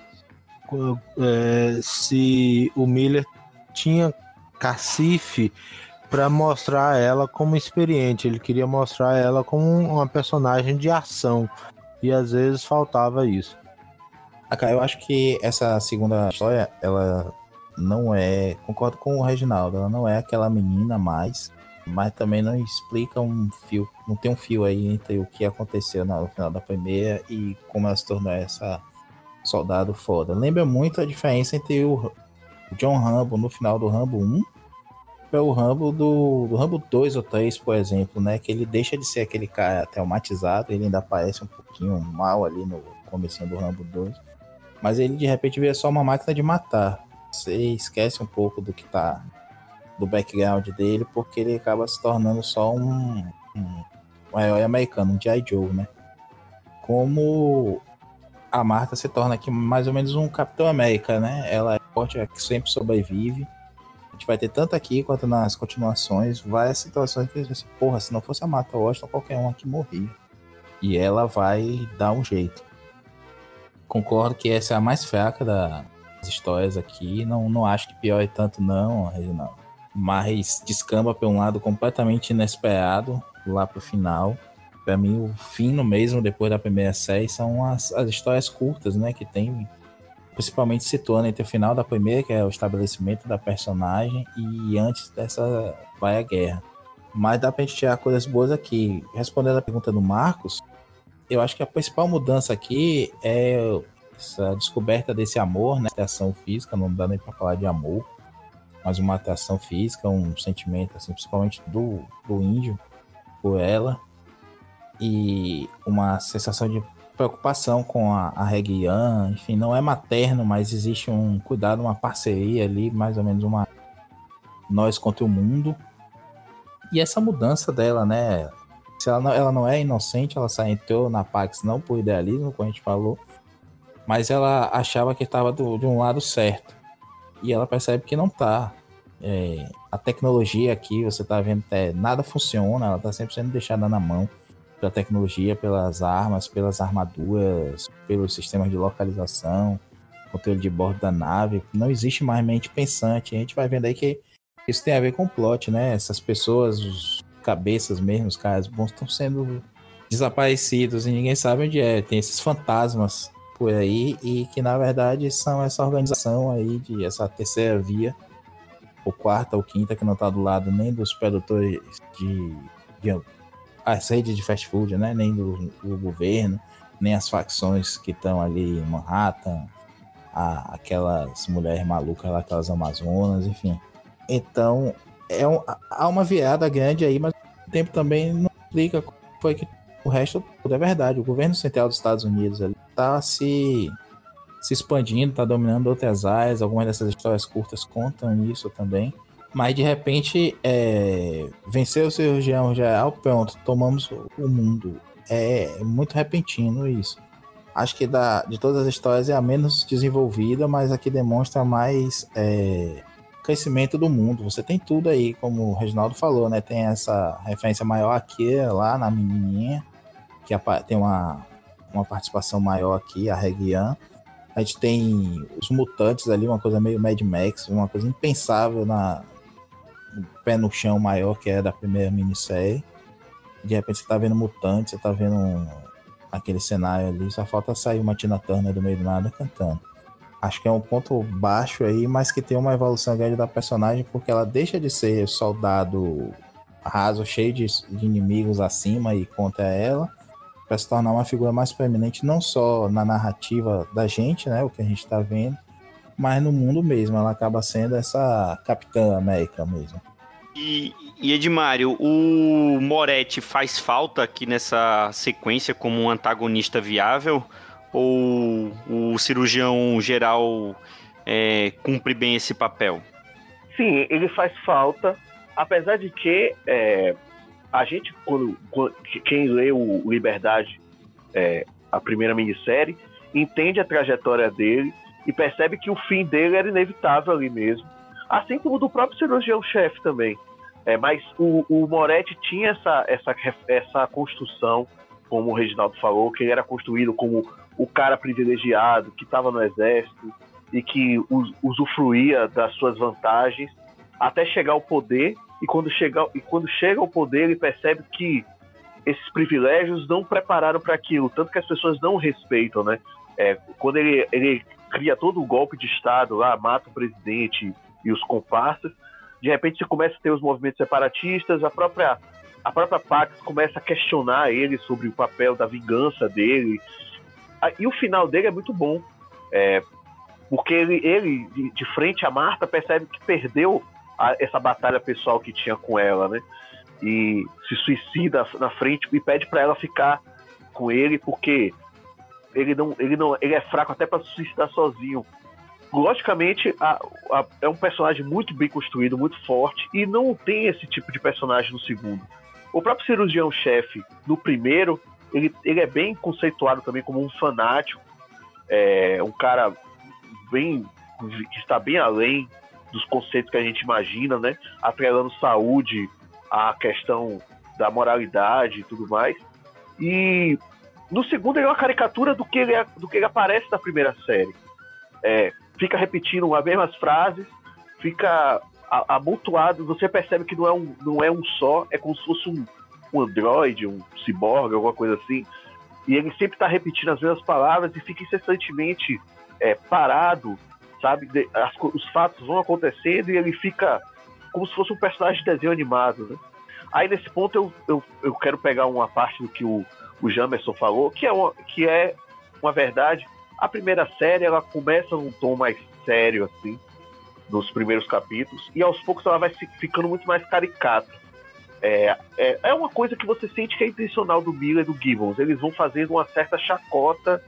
é, se o Miller tinha cacife para mostrar ela como experiente. Ele queria mostrar ela como uma personagem de ação. E às vezes faltava isso. Eu acho que essa segunda história, ela não é. Concordo com o Reginaldo, ela não é aquela menina mais. Mas também não explica um fio. Não tem um fio aí entre o que aconteceu no final da primeira e como ela se tornou essa soldado foda. Lembra muito a diferença entre o John Rambo no final do Rambo 1 o Rambo do, do Rambo 2 ou 3, por exemplo, né? Que ele deixa de ser aquele cara traumatizado, ele ainda parece um pouquinho mal ali no começo do Rambo 2. Mas ele de repente vira só uma máquina de matar. Você esquece um pouco do que tá do background dele, porque ele acaba se tornando só um, um, um herói americano, um G.I. Joe, né? Como a Marta se torna aqui mais ou menos um Capitão América, né? Ela é forte, é que sempre sobrevive a gente vai ter tanto aqui quanto nas continuações várias situações que assim, porra, se não fosse a Mata Washington, qualquer um aqui morria. E ela vai dar um jeito. Concordo que essa é a mais fraca das histórias aqui. Não, não acho que pior é tanto, não, Reginaldo. Mas descamba por um lado completamente inesperado lá pro final. Para mim, o fino mesmo, depois da primeira série, são as, as histórias curtas, né? Que tem principalmente situando entre o final da primeira, que é o estabelecimento da personagem, e antes dessa vai a guerra. Mas dá pra gente tirar coisas boas aqui. Respondendo a pergunta do Marcos, eu acho que a principal mudança aqui é essa descoberta desse amor, né? Atração física, não dá nem pra falar de amor, mas uma atração física, um sentimento, assim, principalmente do, do índio por ela. E uma sensação de preocupação com a, a Regian, enfim, não é materno, mas existe um cuidado, uma parceria ali, mais ou menos uma nós contra o mundo. E essa mudança dela, né? Se ela não, ela não é inocente, ela só entrou na Pax não por idealismo, como a gente falou, mas ela achava que estava de um lado certo. E ela percebe que não tá. É, a tecnologia aqui, você tá vendo, é, nada funciona, ela tá sempre sendo deixada na mão pela tecnologia, pelas armas, pelas armaduras, pelos sistemas de localização, controle de bordo da nave. Não existe mais mente pensante. A gente vai vendo aí que isso tem a ver com o plot, né? Essas pessoas, os cabeças mesmo, os caras bons estão sendo desaparecidos e ninguém sabe onde é. Tem esses fantasmas por aí e que na verdade são essa organização aí de essa terceira via, ou quarta ou quinta que não está do lado nem dos produtores de, de as redes de fast food, né? Nem do, do governo, nem as facções que estão ali em Manhattan, a, aquelas mulheres malucas lá, aquelas Amazonas, enfim. Então, é um, há uma virada grande aí, mas o tempo também não explica como foi que o resto tudo é verdade. O governo central dos Estados Unidos está se, se expandindo, está dominando outras áreas. Algumas dessas histórias curtas contam isso também. Mas de repente, é, vencer o cirurgião geral, pronto, tomamos o mundo. É muito repentino isso. Acho que da, de todas as histórias é a menos desenvolvida, mas aqui demonstra mais é, crescimento do mundo. Você tem tudo aí, como o Reginaldo falou, né? Tem essa referência maior aqui, lá na menininha, que tem uma, uma participação maior aqui, a Regian. A gente tem os mutantes ali, uma coisa meio Mad Max, uma coisa impensável na, pé no chão maior que é da primeira minissérie. De repente você tá vendo mutantes, você tá vendo um, aquele cenário ali, só falta sair uma Tina Turner do meio do nada cantando. Acho que é um ponto baixo aí, mas que tem uma evolução grande da personagem, porque ela deixa de ser soldado raso, cheio de, de inimigos acima e contra ela, para se tornar uma figura mais proeminente não só na narrativa da gente, né, o que a gente está vendo, mas no mundo mesmo. Ela acaba sendo essa Capitã América mesmo. E, e Edmário, o Moretti faz falta aqui nessa sequência como um antagonista viável? Ou o cirurgião geral é, cumpre bem esse papel? Sim, ele faz falta, apesar de que é, a gente, quando, quando, quem lê o Liberdade, é, a primeira minissérie, entende a trajetória dele e percebe que o fim dele era inevitável ali mesmo. Assim como do próprio cirurgião-chefe também. É, mas o, o Moretti tinha essa, essa, essa construção, como o Reginaldo falou, que ele era construído como o cara privilegiado, que estava no exército e que usufruía das suas vantagens até chegar ao poder. E quando chega, e quando chega ao poder, ele percebe que esses privilégios não prepararam para aquilo, tanto que as pessoas não respeitam, né? É, quando ele, ele cria todo o golpe de Estado lá, mata o presidente e os comparsas, de repente você começa a ter os movimentos separatistas, a própria, a própria Pax começa a questionar ele sobre o papel da vingança dele. E o final dele é muito bom, é, porque ele, ele de, frente a Marta, percebe que perdeu a, essa batalha pessoal que tinha com ela, né? E se suicida na frente e pede para ela ficar com ele, porque ele não, ele não, ele é fraco até para se suicidar sozinho. Logicamente, a, a, é um personagem muito bem construído, muito forte, e não tem esse tipo de personagem no segundo. O próprio cirurgião-chefe, no primeiro, ele, ele é bem conceituado também como um fanático, é, um cara bem que está bem além dos conceitos que a gente imagina, né? Atrelando saúde à questão da moralidade e tudo mais. E no segundo, ele é uma caricatura do que ele, é, do que ele aparece na primeira série. É, fica repetindo as mesmas frases, fica amontoado, você percebe que não é um, não é um só, é como se fosse um, um androide, um ciborgue, alguma coisa assim. E ele sempre está repetindo as mesmas palavras e fica incessantemente é, parado, sabe? As, os fatos vão acontecendo e ele fica como se fosse um personagem de desenho animado, né? Aí nesse ponto eu, eu, eu quero pegar uma parte do que o, o Jamerson falou, que é, uma, que é uma verdade. A primeira série ela começa num tom mais sério, assim, nos primeiros capítulos, e aos poucos ela vai ficando muito mais caricata. É, é, é uma coisa que você sente que é intencional do Miller e do Gibbons. Eles vão fazendo uma certa chacota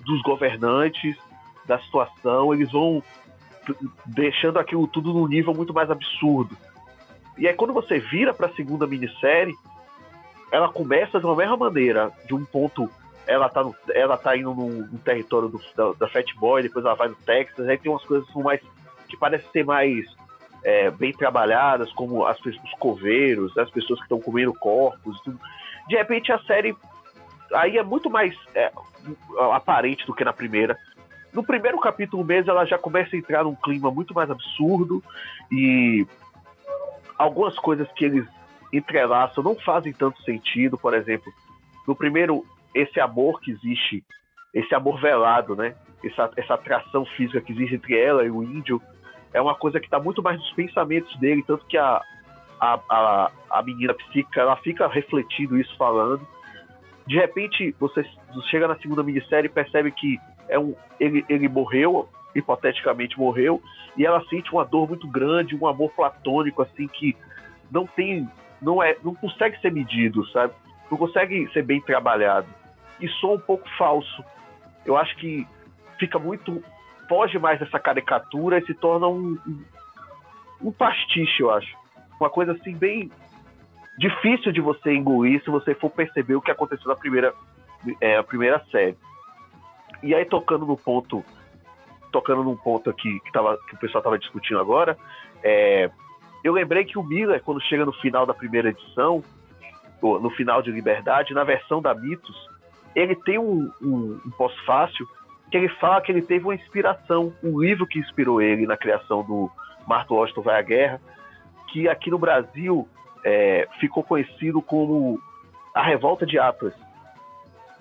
dos governantes, da situação, eles vão deixando aquilo tudo num nível muito mais absurdo. E aí quando você vira para a segunda minissérie, ela começa de uma mesma maneira, de um ponto ela tá, no, ela tá indo no, no território do, da, da Fat Boy, depois ela vai no Texas, aí tem umas coisas que, mais, que parecem ser mais é, bem trabalhadas, como as, os coveiros, as pessoas que estão comendo corpos, tudo. De repente a série aí é muito mais é, aparente do que na primeira. No primeiro capítulo mesmo, ela já começa a entrar num clima muito mais absurdo e algumas coisas que eles entrelaçam não fazem tanto sentido. Por exemplo, no primeiro, esse amor que existe, esse amor velado, né? Essa, essa atração física que existe entre ela e o índio, é uma coisa que está muito mais nos pensamentos dele, tanto que a, a, a, a menina psíquica, ela fica refletindo isso, falando. De repente, você chega na segunda minissérie e percebe que é um, ele, ele morreu, hipoteticamente morreu, e ela sente uma dor muito grande, um amor platônico, assim, que não tem não é, não consegue ser medido, sabe? Não consegue ser bem trabalhado. E soa um pouco falso. Eu acho que fica muito foge mais dessa caricatura e se torna um, um, um pastiche, eu acho. Uma coisa assim bem difícil de você engolir se você for perceber o que aconteceu na primeira, é, a primeira série. E aí tocando no ponto, tocando num ponto aqui que, tava, que o pessoal estava discutindo agora, é, eu lembrei que o Miller, quando chega no final da primeira edição, no final de Liberdade, na versão da Mitos, ele tem um, um, um pós-fácil que ele fala que ele teve uma inspiração, um livro que inspirou ele na criação do Marco Washington Vai à Guerra, que aqui no Brasil é, ficou conhecido como A Revolta de Atlas,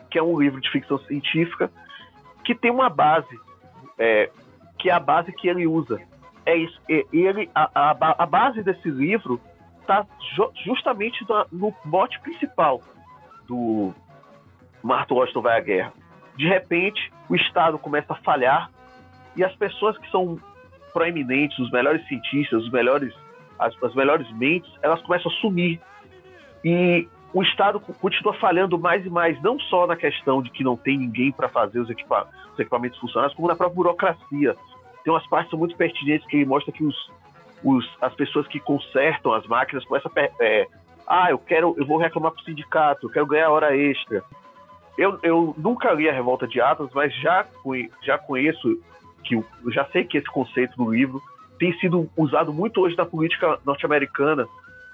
que é um livro de ficção científica que tem uma base, é, que é a base que ele usa é isso. Ele, a, a, a base desse livro está justamente no, mote principal do Martin Washington vai à guerra. De repente, o Estado começa a falhar e as pessoas que são proeminentes, os melhores cientistas, os melhores, as, as melhores mentes, elas começam a sumir. E o Estado continua falhando mais e mais, não só na questão de que não tem ninguém para fazer os, equipa os, equipamentos funcionar, como na própria burocracia. Tem umas partes muito pertinentes que mostra que os, os, as pessoas que consertam as máquinas começam a. É, ah, eu quero, eu vou reclamar para o sindicato, eu quero ganhar hora extra. Eu, eu nunca li a Revolta de Atlas, mas já, já conheço, que já sei que esse conceito do livro tem sido usado muito hoje na política norte-americana,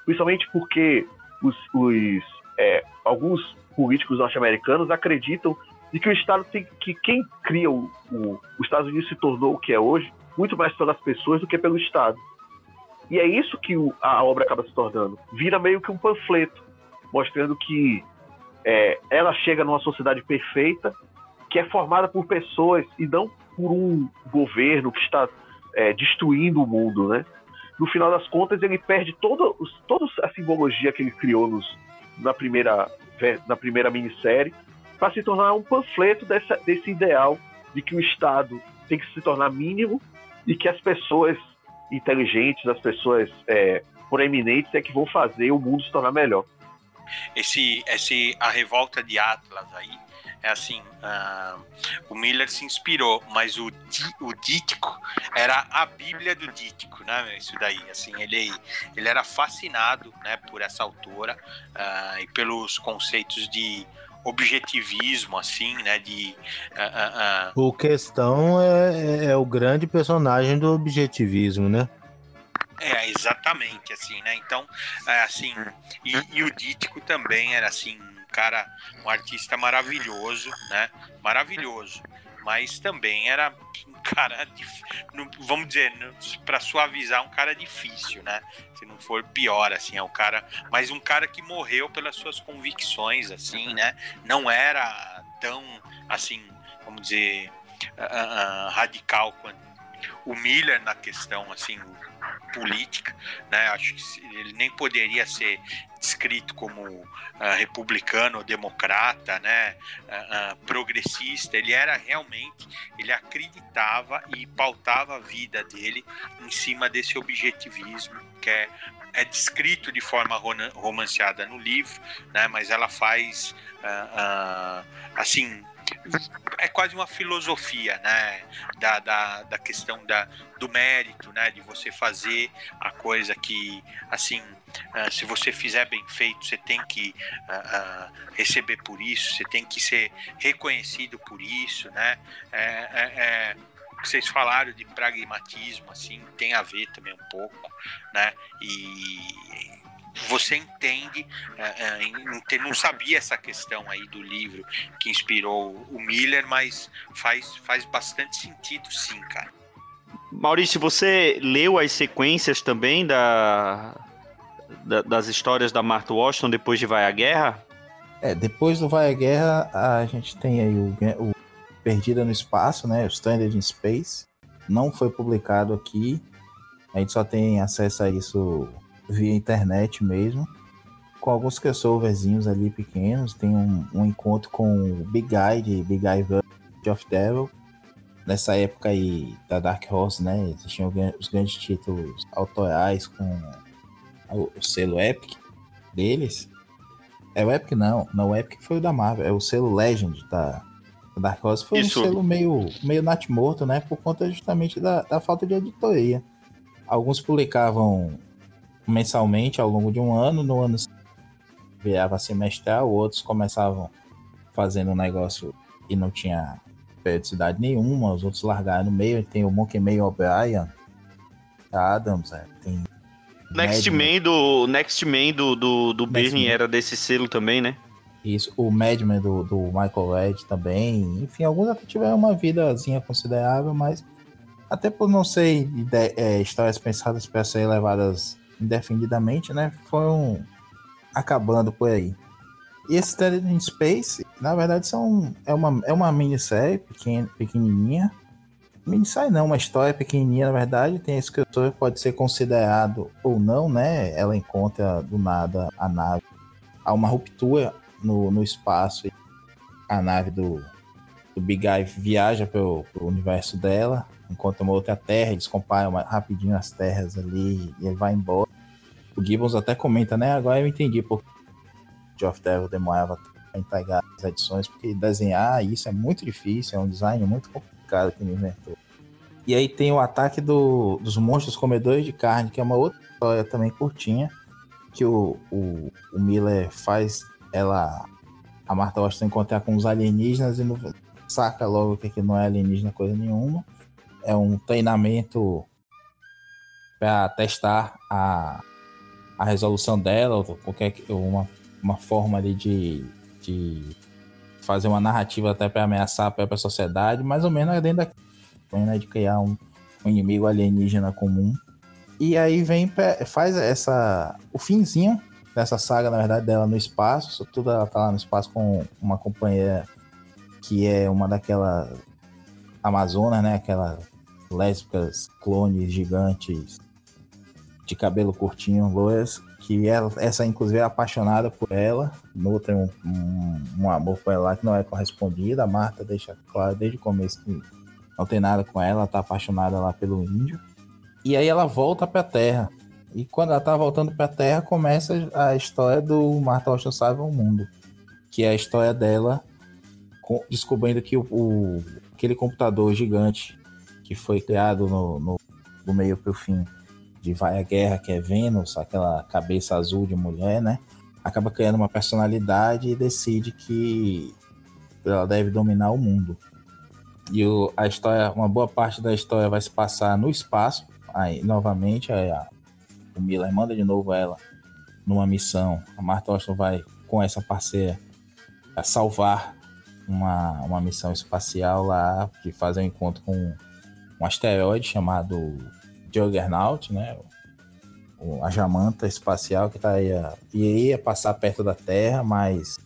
principalmente porque os, os é, alguns políticos norte-americanos acreditam de que o Estado tem que quem cria o, o, os Estados Unidos se tornou o que é hoje muito mais pelas pessoas do que pelo Estado. E é isso que o, a obra acaba se tornando. Vira meio que um panfleto, mostrando que é, ela chega numa sociedade perfeita, que é formada por pessoas e não por um governo que está é, destruindo o mundo, né? No final das contas, ele perde toda, toda a simbologia que ele criou nos, na, primeira, na primeira minissérie para se tornar um panfleto dessa, desse ideal de que o Estado tem que se tornar mínimo e que as pessoas inteligentes, as pessoas é, proeminentes é que vão fazer o mundo se tornar melhor. Esse, esse a revolta de Atlas aí é assim, uh, o Miller se inspirou, mas o, o Dítico era a Bíblia do Dítico, né? Isso daí, assim, ele, ele era fascinado, né, por essa autora uh, e pelos conceitos de objetivismo, assim, né? De. Uh, uh, uh. O questão é, é, o grande personagem do objetivismo, né? É, exatamente, assim, né? Então, é, assim, e, e, o Dítico também era, assim, cara, um artista maravilhoso, né? Maravilhoso. Mas também era um cara, vamos dizer, para suavizar, um cara difícil, né? Se não for pior, assim, é um cara, mas um cara que morreu pelas suas convicções, assim, né? Não era tão, assim, vamos dizer, uh, uh, radical quanto o Miller na questão, assim, política, né? Acho que ele nem poderia ser descrito como uh, republicano democrata, né? Uh, uh, progressista. Ele era realmente, ele acreditava e pautava a vida dele em cima desse objetivismo que é é descrito de forma romanceada no livro, né? Mas ela faz assim é quase uma filosofia, né? Da, da, da questão da, do mérito, né? De você fazer a coisa que, assim, uh, se você fizer bem feito, você tem que uh, uh, receber por isso, você tem que ser reconhecido por isso, né? É, é, é, vocês falaram de pragmatismo, assim, tem a ver também um pouco, né? E você entende, é, é, não sabia essa questão aí do livro que inspirou o Miller, mas faz, faz bastante sentido sim, cara. Maurício, você leu as sequências também da, da, das histórias da Martha Washington depois de Vai à Guerra? É, depois do Vai à Guerra, a gente tem aí o, o Perdida no Espaço, né? O Standard in Space. Não foi publicado aqui. A gente só tem acesso a isso via internet mesmo, com alguns crossoverzinhos ali pequenos. Tem um, um encontro com o Big Guy de Big Guy of Devil. Nessa época aí da Dark Horse, né? Existiam os grandes títulos autorais com o, o selo Epic deles. É o Epic não, não o Epic foi o da Marvel, é o selo Legend da, da Dark Horse. Foi Isso. um selo meio, meio nat morto, né? Por conta justamente da, da falta de editoria. Alguns publicavam mensalmente ao longo de um ano, no ano virava semestral, outros começavam fazendo um negócio e não tinha periodicidade nenhuma, os outros largaram no meio, tem o Monkey May O'Brien, Adams, é, tem Next Man do Next Man do, do, do Bernie era desse selo também, né? Isso, o Madman do, do Michael Red também. Enfim, alguns até tiveram uma vidazinha considerável, mas até por não ser é, histórias pensadas para serem levadas indefinidamente, né? Foram acabando por aí. E esse Steady in Space, na verdade, são, é, uma, é uma minissérie pequena, pequenininha. minissérie não, uma história pequenininha, na verdade, tem esse escritor pode ser considerado ou não, né? Ela encontra do nada a nave, há uma ruptura no, no espaço a nave do, do Big Eye viaja pro, pro universo dela, encontra uma outra terra, eles comparam rapidinho as terras ali e ele vai embora. O Gibbons até comenta, né? Agora eu entendi porque o Geoff Devil demorava para entregar as edições, porque desenhar isso é muito difícil, é um design muito complicado que ele inventou. E aí tem o ataque do, dos monstros comedores de carne, que é uma outra história também curtinha, que o, o, o Miller faz ela, a Marta Washington encontrar com os alienígenas e saca logo que não é alienígena coisa nenhuma. É um treinamento para testar a, a resolução dela, ou qualquer uma, uma forma ali de, de fazer uma narrativa até para ameaçar a própria sociedade, mais ou menos dentro da né, de criar um, um inimigo alienígena comum. E aí vem faz essa o finzinho dessa saga, na verdade, dela no espaço. Tudo ela tá lá no espaço com uma companheira que é uma daquelas Amazonas, né? Aquelas lésbicas clones gigantes de cabelo curtinho, loiras, que ela, essa inclusive é apaixonada por ela, nutre um, um, um, amor por ela que não é correspondido. A Marta deixa claro desde o começo que não tem nada com ela, ela tá apaixonada lá pelo índio. E aí ela volta pra Terra. E quando ela tá voltando pra Terra, começa a história do Marta Washington Salva o Mundo. Que é a história dela descobrindo que o, o, aquele computador gigante que foi criado no, no do meio pro fim de Vai a Guerra, que é Vênus, aquela cabeça azul de mulher, né? Acaba criando uma personalidade e decide que ela deve dominar o mundo. E o, a história, uma boa parte da história vai se passar no espaço. Aí, novamente, aí a, o Miller manda de novo ela numa missão. A Marta Austin vai com essa parceira a salvar uma, uma missão espacial lá que faz um encontro com um asteroide chamado Juggernaut, né? A Jamanta espacial que tá ia, ia passar perto da Terra, mas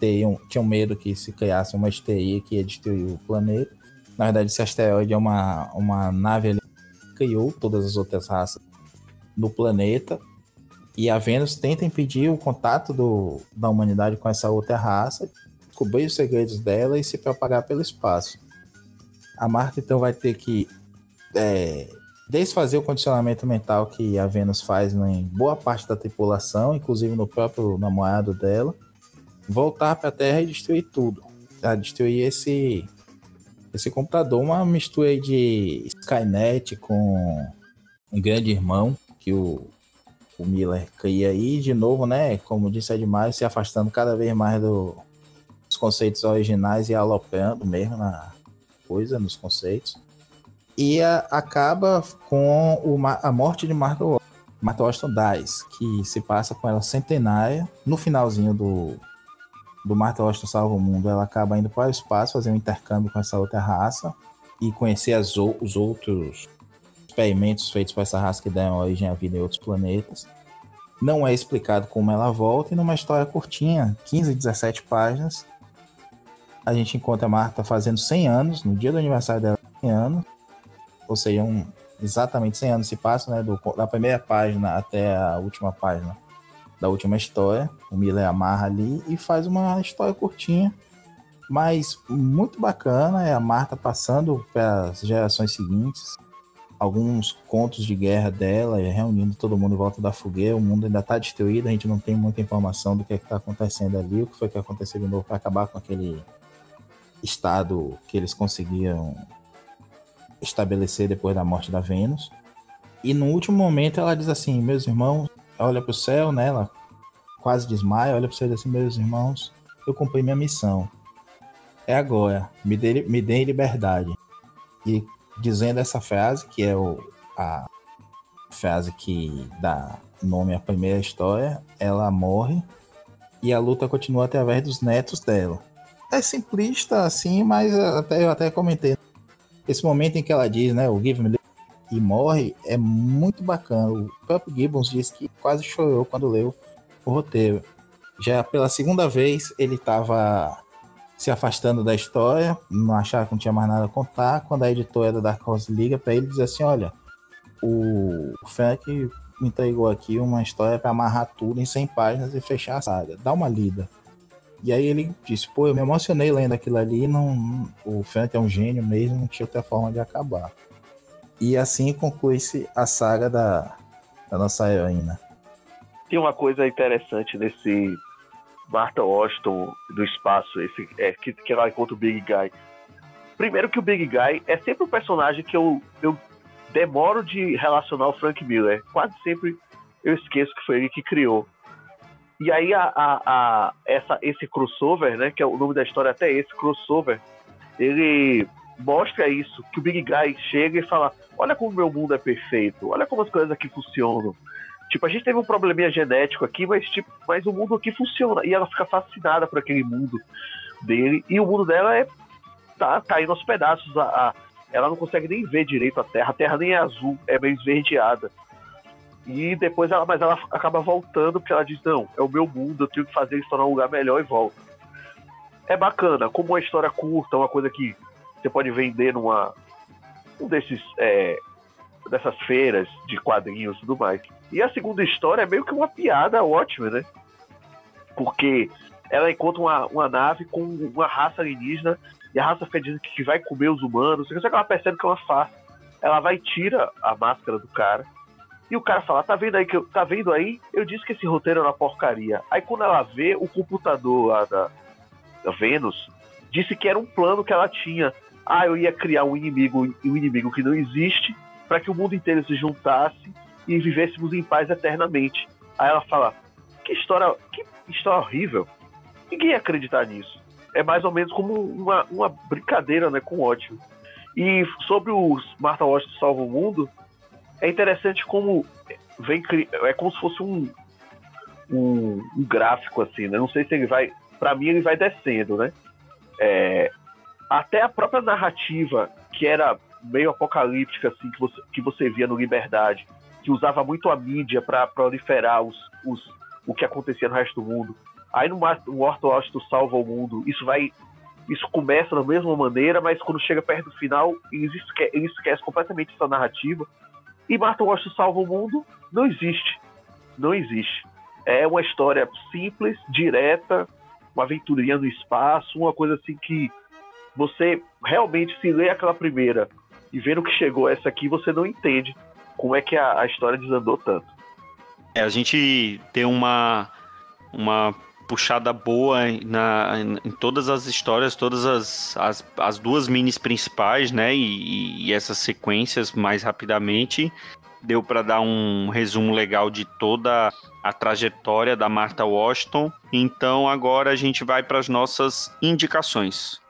tinham, tinham medo que se criasse uma histeria que ia destruir o planeta. Na verdade, esse asteroide é uma, uma nave que criou todas as outras raças no planeta. E a Vênus tenta impedir o contato do, da humanidade com essa outra raça, descobrir os segredos dela e se propagar pelo espaço. A Marta então vai ter que é, desfazer o condicionamento mental que a Vênus faz em boa parte da tripulação, inclusive no próprio namorado dela, voltar para a Terra e destruir tudo. A destruir esse esse computador, uma mistura de Skynet com um grande irmão que o, o Miller cria aí, de novo, né? Como disse, é demais, se afastando cada vez mais do, dos conceitos originais e aloprando mesmo na coisa, nos conceitos e a, acaba com o, a morte de Martha, Martha Washington Dies, que se passa com ela centenária. No finalzinho do, do Martha Washington Salva o Mundo, ela acaba indo para o espaço, fazer um intercâmbio com essa outra raça e conhecer as, os outros experimentos feitos por essa raça que deram origem à vida em outros planetas. Não é explicado como ela volta, e numa história curtinha, 15, 17 páginas, a gente encontra a Marta fazendo 100 anos, no dia do aniversário dela, 100 anos, ou seja, um, exatamente 100 anos se passam, né, do, da primeira página até a última página da última história. O Miller amarra ali e faz uma história curtinha, mas muito bacana. É a Marta passando para as gerações seguintes, alguns contos de guerra dela, reunindo todo mundo em volta da fogueira. O mundo ainda está destruído, a gente não tem muita informação do que é está acontecendo ali, o que foi que aconteceu de novo para acabar com aquele estado que eles conseguiam estabelecer depois da morte da Vênus. E no último momento ela diz assim: Meus irmãos, olha para o céu, né? Ela quase desmaia, olha para o céu assim: Meus irmãos, eu cumpri minha missão. É agora, me dê, me dê liberdade. E dizendo essa frase, que é o, a frase que dá nome à primeira história, ela morre e a luta continua através dos netos dela. É simplista assim, mas até, eu até comentei esse momento em que ela diz, né, o Give Me e morre, é muito bacana. O próprio Gibbons disse que quase chorou quando leu o roteiro. Já pela segunda vez ele estava se afastando da história, não achava que não tinha mais nada a contar. Quando a editora da Dark Horse liga para ele, diz assim: Olha, o Frank me entregou aqui uma história para amarrar tudo em 100 páginas e fechar a saga. Dá uma lida. E aí ele disse: Pô, eu me emocionei lendo aquilo ali. Não, o Frank é um gênio mesmo, não tinha outra forma de acabar. E assim conclui-se a saga da, da nossa heroína. Tem uma coisa interessante nesse Martha Washington do espaço, esse, é, que, que ela encontra o Big Guy. Primeiro que o Big Guy é sempre um personagem que eu, eu demoro de relacionar o Frank Miller. Quase sempre eu esqueço que foi ele que criou. E aí a, a, a, essa, esse crossover, né, que é o nome da história até esse crossover, ele mostra isso, que o Big Guy chega e fala, olha como meu mundo é perfeito, olha como as coisas aqui funcionam. Tipo, a gente teve um probleminha genético aqui, mas, tipo, mas o mundo aqui funciona. E ela fica fascinada por aquele mundo dele. E o mundo dela é. tá caindo aos pedaços. A, a, ela não consegue nem ver direito a Terra. A Terra nem é azul, é meio esverdeada. E depois ela, mas ela acaba voltando porque ela diz: Não, é o meu mundo, eu tenho que fazer isso tornar um lugar melhor e volta. É bacana, como uma história curta, uma coisa que você pode vender numa. um desses. É, dessas feiras de quadrinhos e tudo mais. E a segunda história é meio que uma piada ótima, né? Porque ela encontra uma, uma nave com uma raça alienígena e a raça fica dizendo que vai comer os humanos. Só que ela percebe que é uma farsa. Ela vai e tira a máscara do cara. E o cara fala, tá vendo aí que eu, tá vendo aí? Eu disse que esse roteiro era uma porcaria. Aí quando ela vê o computador lá da, da Vênus, disse que era um plano que ela tinha. Ah, eu ia criar um inimigo, um inimigo que não existe, para que o mundo inteiro se juntasse e vivêssemos em paz eternamente. Aí ela fala: que história, que história horrível. Ninguém ia acreditar nisso. É mais ou menos como uma, uma brincadeira né, com ótimo. E sobre os Martha Washington Salva o Mundo, é interessante como vem é como se fosse um, um, um gráfico assim, né? Não sei se ele vai, para mim ele vai descendo, né? É, até a própria narrativa que era meio apocalíptica assim que você, que você via no Liberdade, que usava muito a mídia para proliferar os, os, o que acontecia no resto do mundo. Aí no, no Orto Washington salva o mundo, isso vai. Isso começa da mesma maneira, mas quando chega perto do final, eles esquecem completamente essa narrativa. E Martin Washington salva o mundo não existe. Não existe. É uma história simples, direta, uma aventurinha no espaço, uma coisa assim que você realmente se lê aquela primeira e vendo que chegou essa aqui, você não entende como é que a, a história desandou tanto. É, a gente tem uma, uma puxada boa na, em todas as histórias, todas as, as, as duas minis principais, né? E, e essas sequências mais rapidamente. Deu para dar um resumo legal de toda a trajetória da Martha Washington. Então agora a gente vai para as nossas indicações.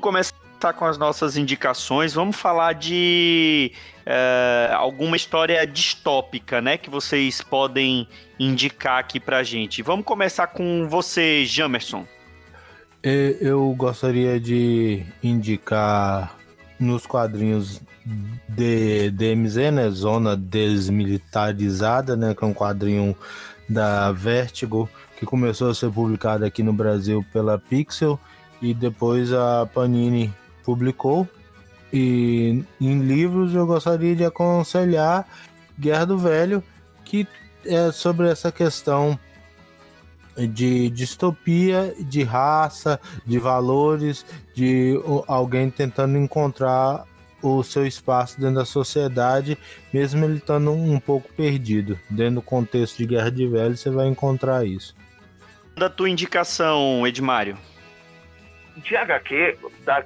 Vamos começar com as nossas indicações. Vamos falar de uh, alguma história distópica, né? Que vocês podem indicar aqui pra gente. Vamos começar com você, Jamerson. Eu gostaria de indicar nos quadrinhos de DMZ, né? Zona Desmilitarizada, né? Que é um quadrinho da Vertigo que começou a ser publicado aqui no Brasil pela Pixel e depois a Panini publicou. E em livros eu gostaria de aconselhar Guerra do Velho, que é sobre essa questão de distopia, de raça, de valores, de alguém tentando encontrar o seu espaço dentro da sociedade, mesmo ele estando um pouco perdido. Dentro do contexto de Guerra de Velho, você vai encontrar isso. Da tua indicação, Edmário? De HQ, da,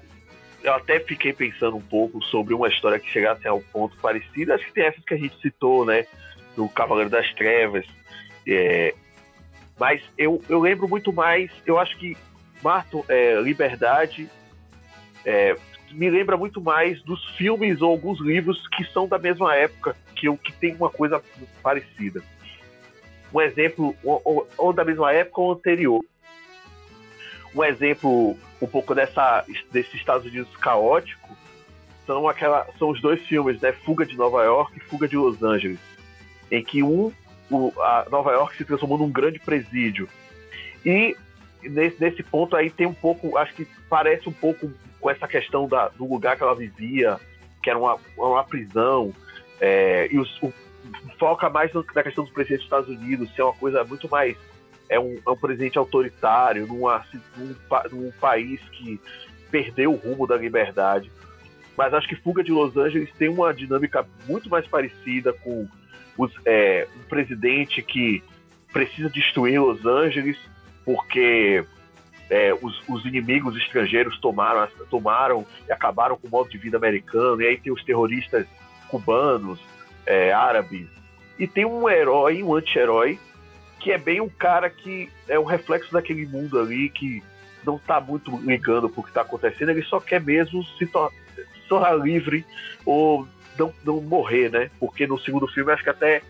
eu até fiquei pensando um pouco sobre uma história que chegasse a um ponto parecido. Acho que tem essas que a gente citou, né? Do Cavaleiro das Trevas. É, mas eu, eu lembro muito mais, eu acho que Marto, é, Liberdade é, me lembra muito mais dos filmes ou alguns livros que são da mesma época, que que, tem uma coisa parecida. Um exemplo, ou, ou da mesma época ou anterior. Um exemplo um pouco dessa, desse Estados Unidos caótico são, aquela, são os dois filmes, né? Fuga de Nova York e Fuga de Los Angeles. Em que um, o, a Nova York se transformou num grande presídio. E nesse, nesse ponto aí tem um pouco, acho que parece um pouco com essa questão da, do lugar que ela vivia, que era uma, uma prisão, é, e os, o, foca mais na questão dos presidentes dos Estados Unidos, ser uma coisa muito mais. É um, é um presidente autoritário, num, num país que perdeu o rumo da liberdade. Mas acho que Fuga de Los Angeles tem uma dinâmica muito mais parecida com os, é, um presidente que precisa destruir Los Angeles porque é, os, os, inimigos estrangeiros tomaram, tomaram e acabaram com o modo de vida americano, e aí tem os terroristas cubanos, é, árabes, e tem um herói, um anti-herói, que é bem um cara que é um reflexo daquele mundo ali, que não tá muito ligando pro que tá acontecendo, ele só quer mesmo se tornar livre ou não, não morrer, né? Porque no segundo filme acho que até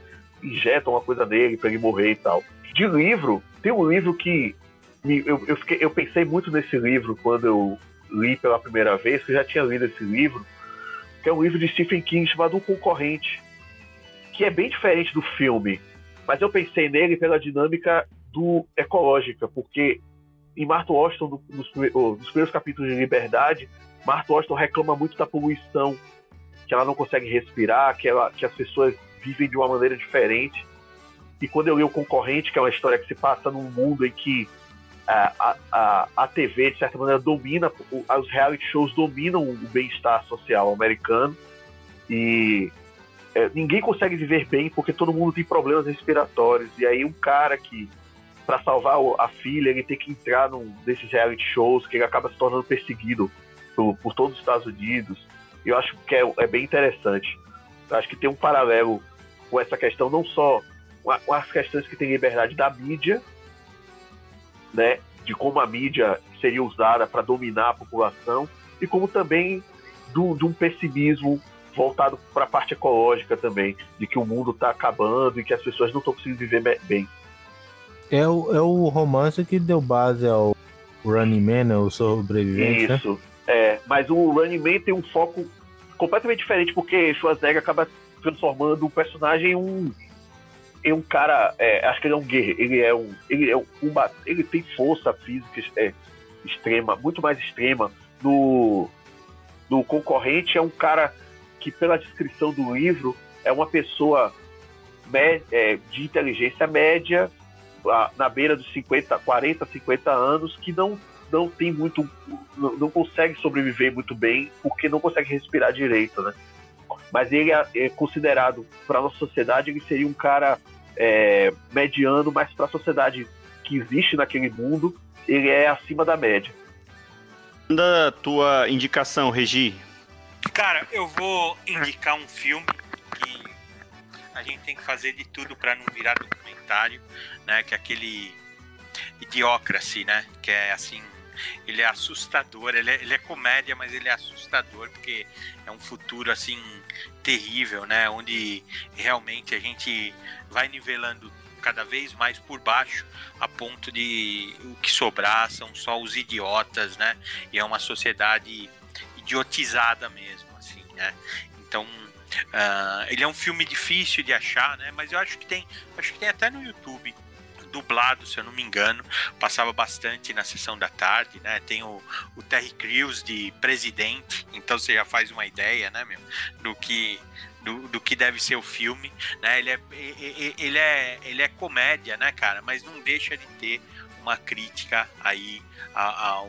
injetam uma coisa nele para ele morrer e tal. De livro, tem um livro que eu, eu, fiquei, eu pensei muito nesse livro quando eu li pela primeira vez, que eu já tinha lido esse livro, que é um livro de Stephen King chamado O Concorrente, que é bem diferente do filme, mas eu pensei nele pela dinâmica do ecológica, porque em Martha Washington, nos, nos primeiros capítulos de Liberdade, Martha Washington reclama muito da poluição, que ela não consegue respirar, que, ela, que as pessoas vivem de uma maneira diferente. E quando eu li O Concorrente, que é uma história que se passa num mundo em que a, a, a TV, de certa maneira, domina, os reality shows dominam o bem-estar social americano e é, ninguém consegue viver bem porque todo mundo tem problemas respiratórios. E aí um cara que, para salvar a filha, ele tem que entrar num desses reality shows que ele acaba se tornando perseguido por, por todos os Estados Unidos. Eu acho que é, é bem interessante. Eu acho que tem um paralelo com essa questão, não só com as questões que tem liberdade da mídia, né, de como a mídia seria usada para dominar a população e como também de um pessimismo voltado para a parte ecológica também, de que o mundo está acabando e que as pessoas não estão conseguindo viver bem. É o, é o romance que deu base ao Running Man, né, o sobrevivente. Né? Isso, né? é. Mas o Running Man tem um foco completamente diferente, porque Schwarzenegger acaba transformando o personagem em um é um cara, é, acho que ele é um guerreiro, ele é um, ele é um, ele tem força física é, extrema, muito mais extrema. No, no concorrente é um cara que, pela descrição do livro, é uma pessoa é, de inteligência média, na beira dos 50, 40, 50 anos, que não, não tem muito, não, não consegue sobreviver muito bem, porque não consegue respirar direito, né? Mas ele é, é considerado, para a nossa sociedade, ele seria um cara é, mediano, mas para a sociedade que existe naquele mundo, ele é acima da média. Da tua indicação, Regi. Cara, eu vou indicar um filme que a gente tem que fazer de tudo para não virar documentário, né? Que é aquele Idiocracy, né? Que é assim ele é assustador, ele é, ele é comédia, mas ele é assustador, porque é um futuro assim terrível, né? Onde realmente a gente vai nivelando cada vez mais por baixo, a ponto de o que sobrar são só os idiotas, né? E é uma sociedade idiotizada mesmo, assim, né? Então, uh, ele é um filme difícil de achar, né? Mas eu acho que tem, acho que tem até no YouTube dublado, se eu não me engano, passava bastante na sessão da tarde, né? Tem o, o Terry Crews de presidente, então você já faz uma ideia, né, meu, do que do, do, que deve ser o filme, né? Ele é, ele é, ele é comédia, né, cara? Mas não deixa de ter uma crítica aí ao,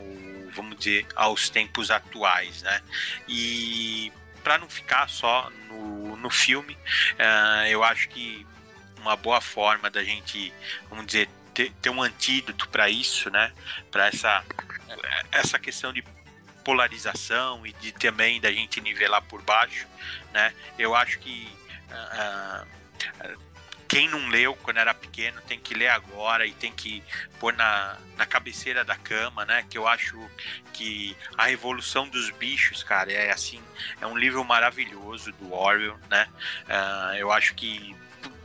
vamos dizer, aos tempos atuais, né? E para não ficar só no, no filme, uh, eu acho que uma boa forma da gente, vamos dizer, ter, ter um antídoto para isso, né? Para essa, essa questão de polarização e de também da gente nivelar por baixo, né? Eu acho que uh, quem não leu quando era pequeno tem que ler agora e tem que pôr na, na cabeceira da cama, né? Que eu acho que a Revolução dos Bichos, cara, é assim, é um livro maravilhoso do Orwell, né? Uh, eu acho que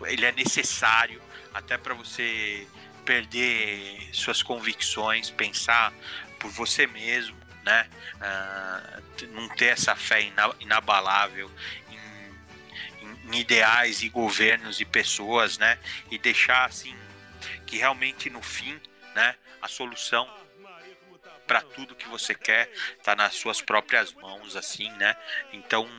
ele é necessário até para você perder suas convicções, pensar por você mesmo, né? Uh, não ter essa fé inabalável em, ideais e governos e pessoas, né? E deixar assim que realmente no fim, né? A solução para tudo que você quer está nas suas próprias mãos, assim, né? Então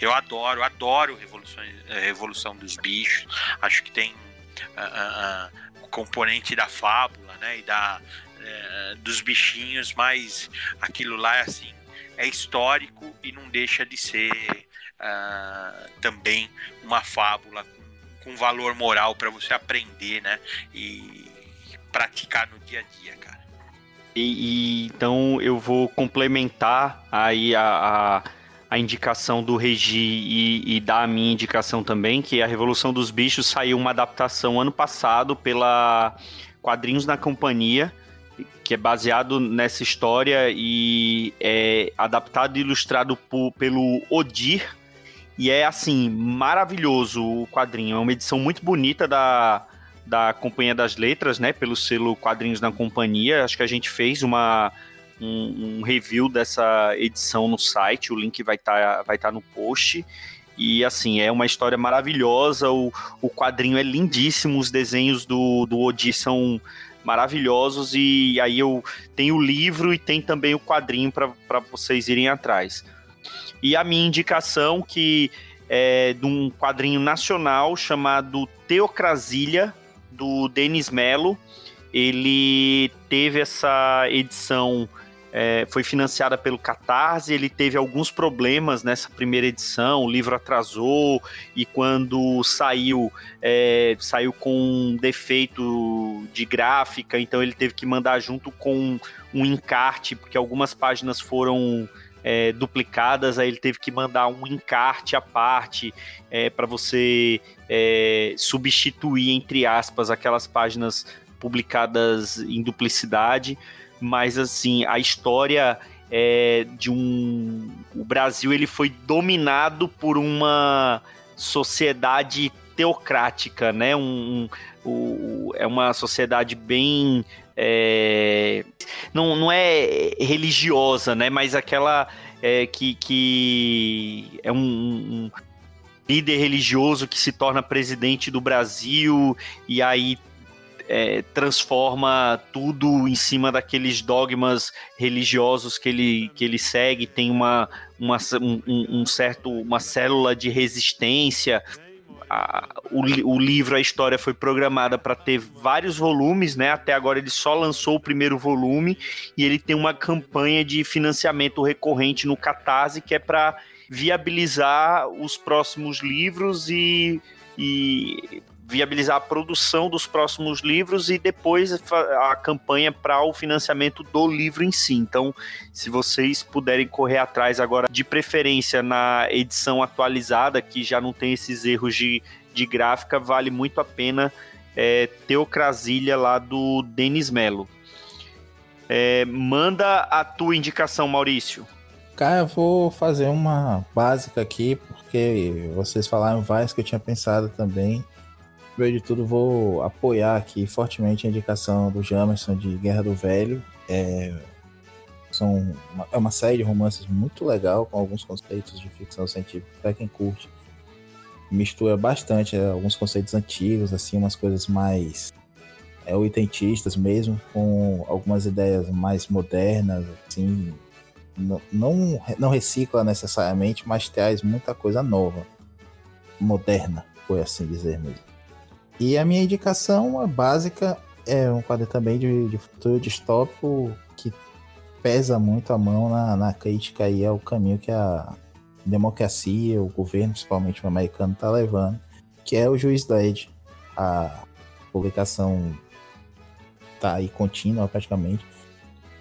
eu adoro, adoro Revolução, Revolução dos Bichos. Acho que tem uh, uh, componente da fábula, né? E da é, dos bichinhos, mas aquilo lá é assim, é histórico e não deixa de ser uh, também uma fábula com, com valor moral para você aprender, né? E praticar no dia a dia, cara. E, e então eu vou complementar aí a, a, a indicação do Regi e, e, dar a minha indicação também, que a Revolução dos Bichos saiu uma adaptação ano passado pela Quadrinhos na Companhia que é baseado nessa história e é adaptado e ilustrado por, pelo Odir. E é assim, maravilhoso o quadrinho. É uma edição muito bonita da, da Companhia das Letras, né? Pelo selo Quadrinhos na Companhia. Acho que a gente fez uma, um, um review dessa edição no site. O link vai estar tá, vai tá no post. E assim, é uma história maravilhosa. O, o quadrinho é lindíssimo. Os desenhos do, do Odir são maravilhosos e aí eu tenho o livro e tem também o quadrinho para vocês irem atrás. E a minha indicação que é de um quadrinho nacional chamado Teocrasilha do Denis Melo. Ele teve essa edição é, foi financiada pelo Catarse, ele teve alguns problemas nessa primeira edição, o livro atrasou e quando saiu, é, saiu com um defeito de gráfica, então ele teve que mandar junto com um encarte, porque algumas páginas foram é, duplicadas, aí ele teve que mandar um encarte à parte é, para você é, substituir, entre aspas, aquelas páginas publicadas em duplicidade mas assim, a história é de um. O Brasil ele foi dominado por uma sociedade teocrática, né? Um, um, é uma sociedade bem. É, não, não é religiosa, né? Mas aquela é, que, que é um, um líder religioso que se torna presidente do Brasil e aí é, transforma tudo em cima daqueles dogmas religiosos que ele, que ele segue, tem uma, uma, um, um certo, uma célula de resistência. A, o, o, livro, a história foi programada para ter vários volumes, né? Até agora ele só lançou o primeiro volume e ele tem uma campanha de financiamento recorrente no Catarse que é para viabilizar os próximos livros e, e viabilizar a produção dos próximos livros e depois a campanha para o financiamento do livro em si. Então, se vocês puderem correr atrás agora, de preferência na edição atualizada, que já não tem esses erros de, de gráfica, vale muito a pena é, Teocrasilha lá do Denis Melo. É, manda a tua indicação, Maurício. Cara, eu vou fazer uma básica aqui, porque vocês falaram várias que eu tinha pensado também. Primeiro de tudo, vou apoiar aqui fortemente a indicação do Jamerson de Guerra do Velho. É, são uma, é uma série de romances muito legal, com alguns conceitos de ficção científica para quem curte. Mistura bastante é, alguns conceitos antigos, assim, umas coisas mais é, oitentistas mesmo, com algumas ideias mais modernas, assim. Não, não, não recicla necessariamente, mas traz muita coisa nova, moderna, por assim dizer mesmo. E a minha indicação básica é um quadro também de, de futuro distópico que pesa muito a mão na, na crítica aí ao caminho que a democracia, o governo, principalmente o americano, está levando, que é o Juiz Dredd. A publicação tá aí contínua praticamente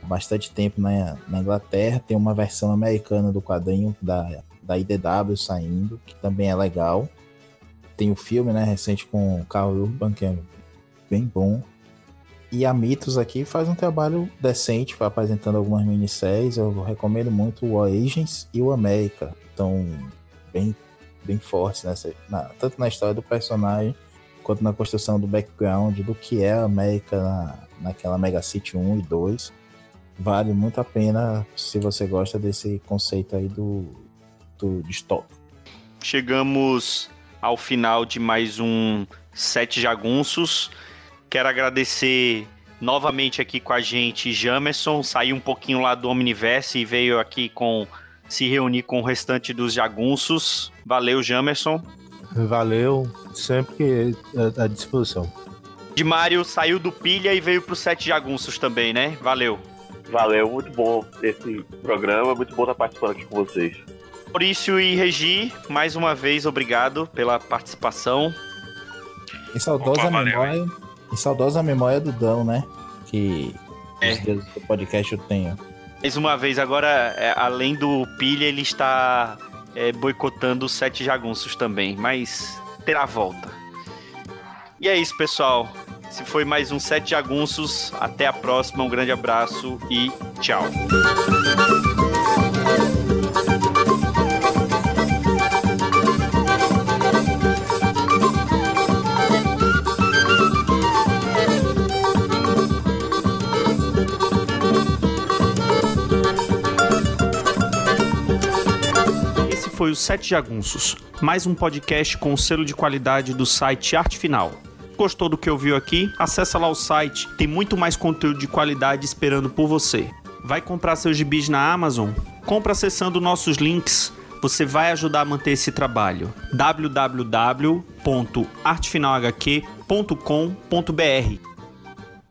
bastante tempo na, na Inglaterra. Tem uma versão americana do quadrinho da, da IDW saindo, que também é legal tem o filme, né, recente com o Carl Urban, que é bem bom. E a Mitos aqui faz um trabalho decente, apresentando algumas minisséries. Eu recomendo muito o Agents e o América. Estão bem, bem fortes, nessa, na, tanto na história do personagem, quanto na construção do background, do que é a América na, naquela Mega City 1 e 2. Vale muito a pena se você gosta desse conceito aí do, do distópico. Chegamos ao final de mais um Sete Jagunços. Quero agradecer novamente aqui com a gente Jamerson, saiu um pouquinho lá do Omniverse e veio aqui com se reunir com o restante dos jagunços. Valeu, Jamerson. Valeu, sempre à disposição. De Mário saiu do Pilha e veio pro Sete Jagunços também, né? Valeu. Valeu, muito bom esse programa, muito bom estar participando aqui com vocês. Maurício e Regi, mais uma vez, obrigado pela participação. E saudosa Opa, valeu, memória. E saudosa memória do Dão, né? Que É. os deuses do podcast eu tenho. Mais uma vez, agora, é, além do Pilha, ele está é, boicotando os Sete Jagunços também, mas terá volta. E é isso, pessoal. Se foi mais um Sete Jagunços, até a próxima, um grande abraço e tchau. Foi o Sete Jagunços, mais um podcast com o selo de qualidade do site Arte Final. Gostou do que ouviu aqui? Acesse lá o site, tem muito mais conteúdo de qualidade esperando por você. Vai comprar seus gibis na Amazon? Compra acessando nossos links. Você vai ajudar a manter esse trabalho. www.artefinalhq.com.br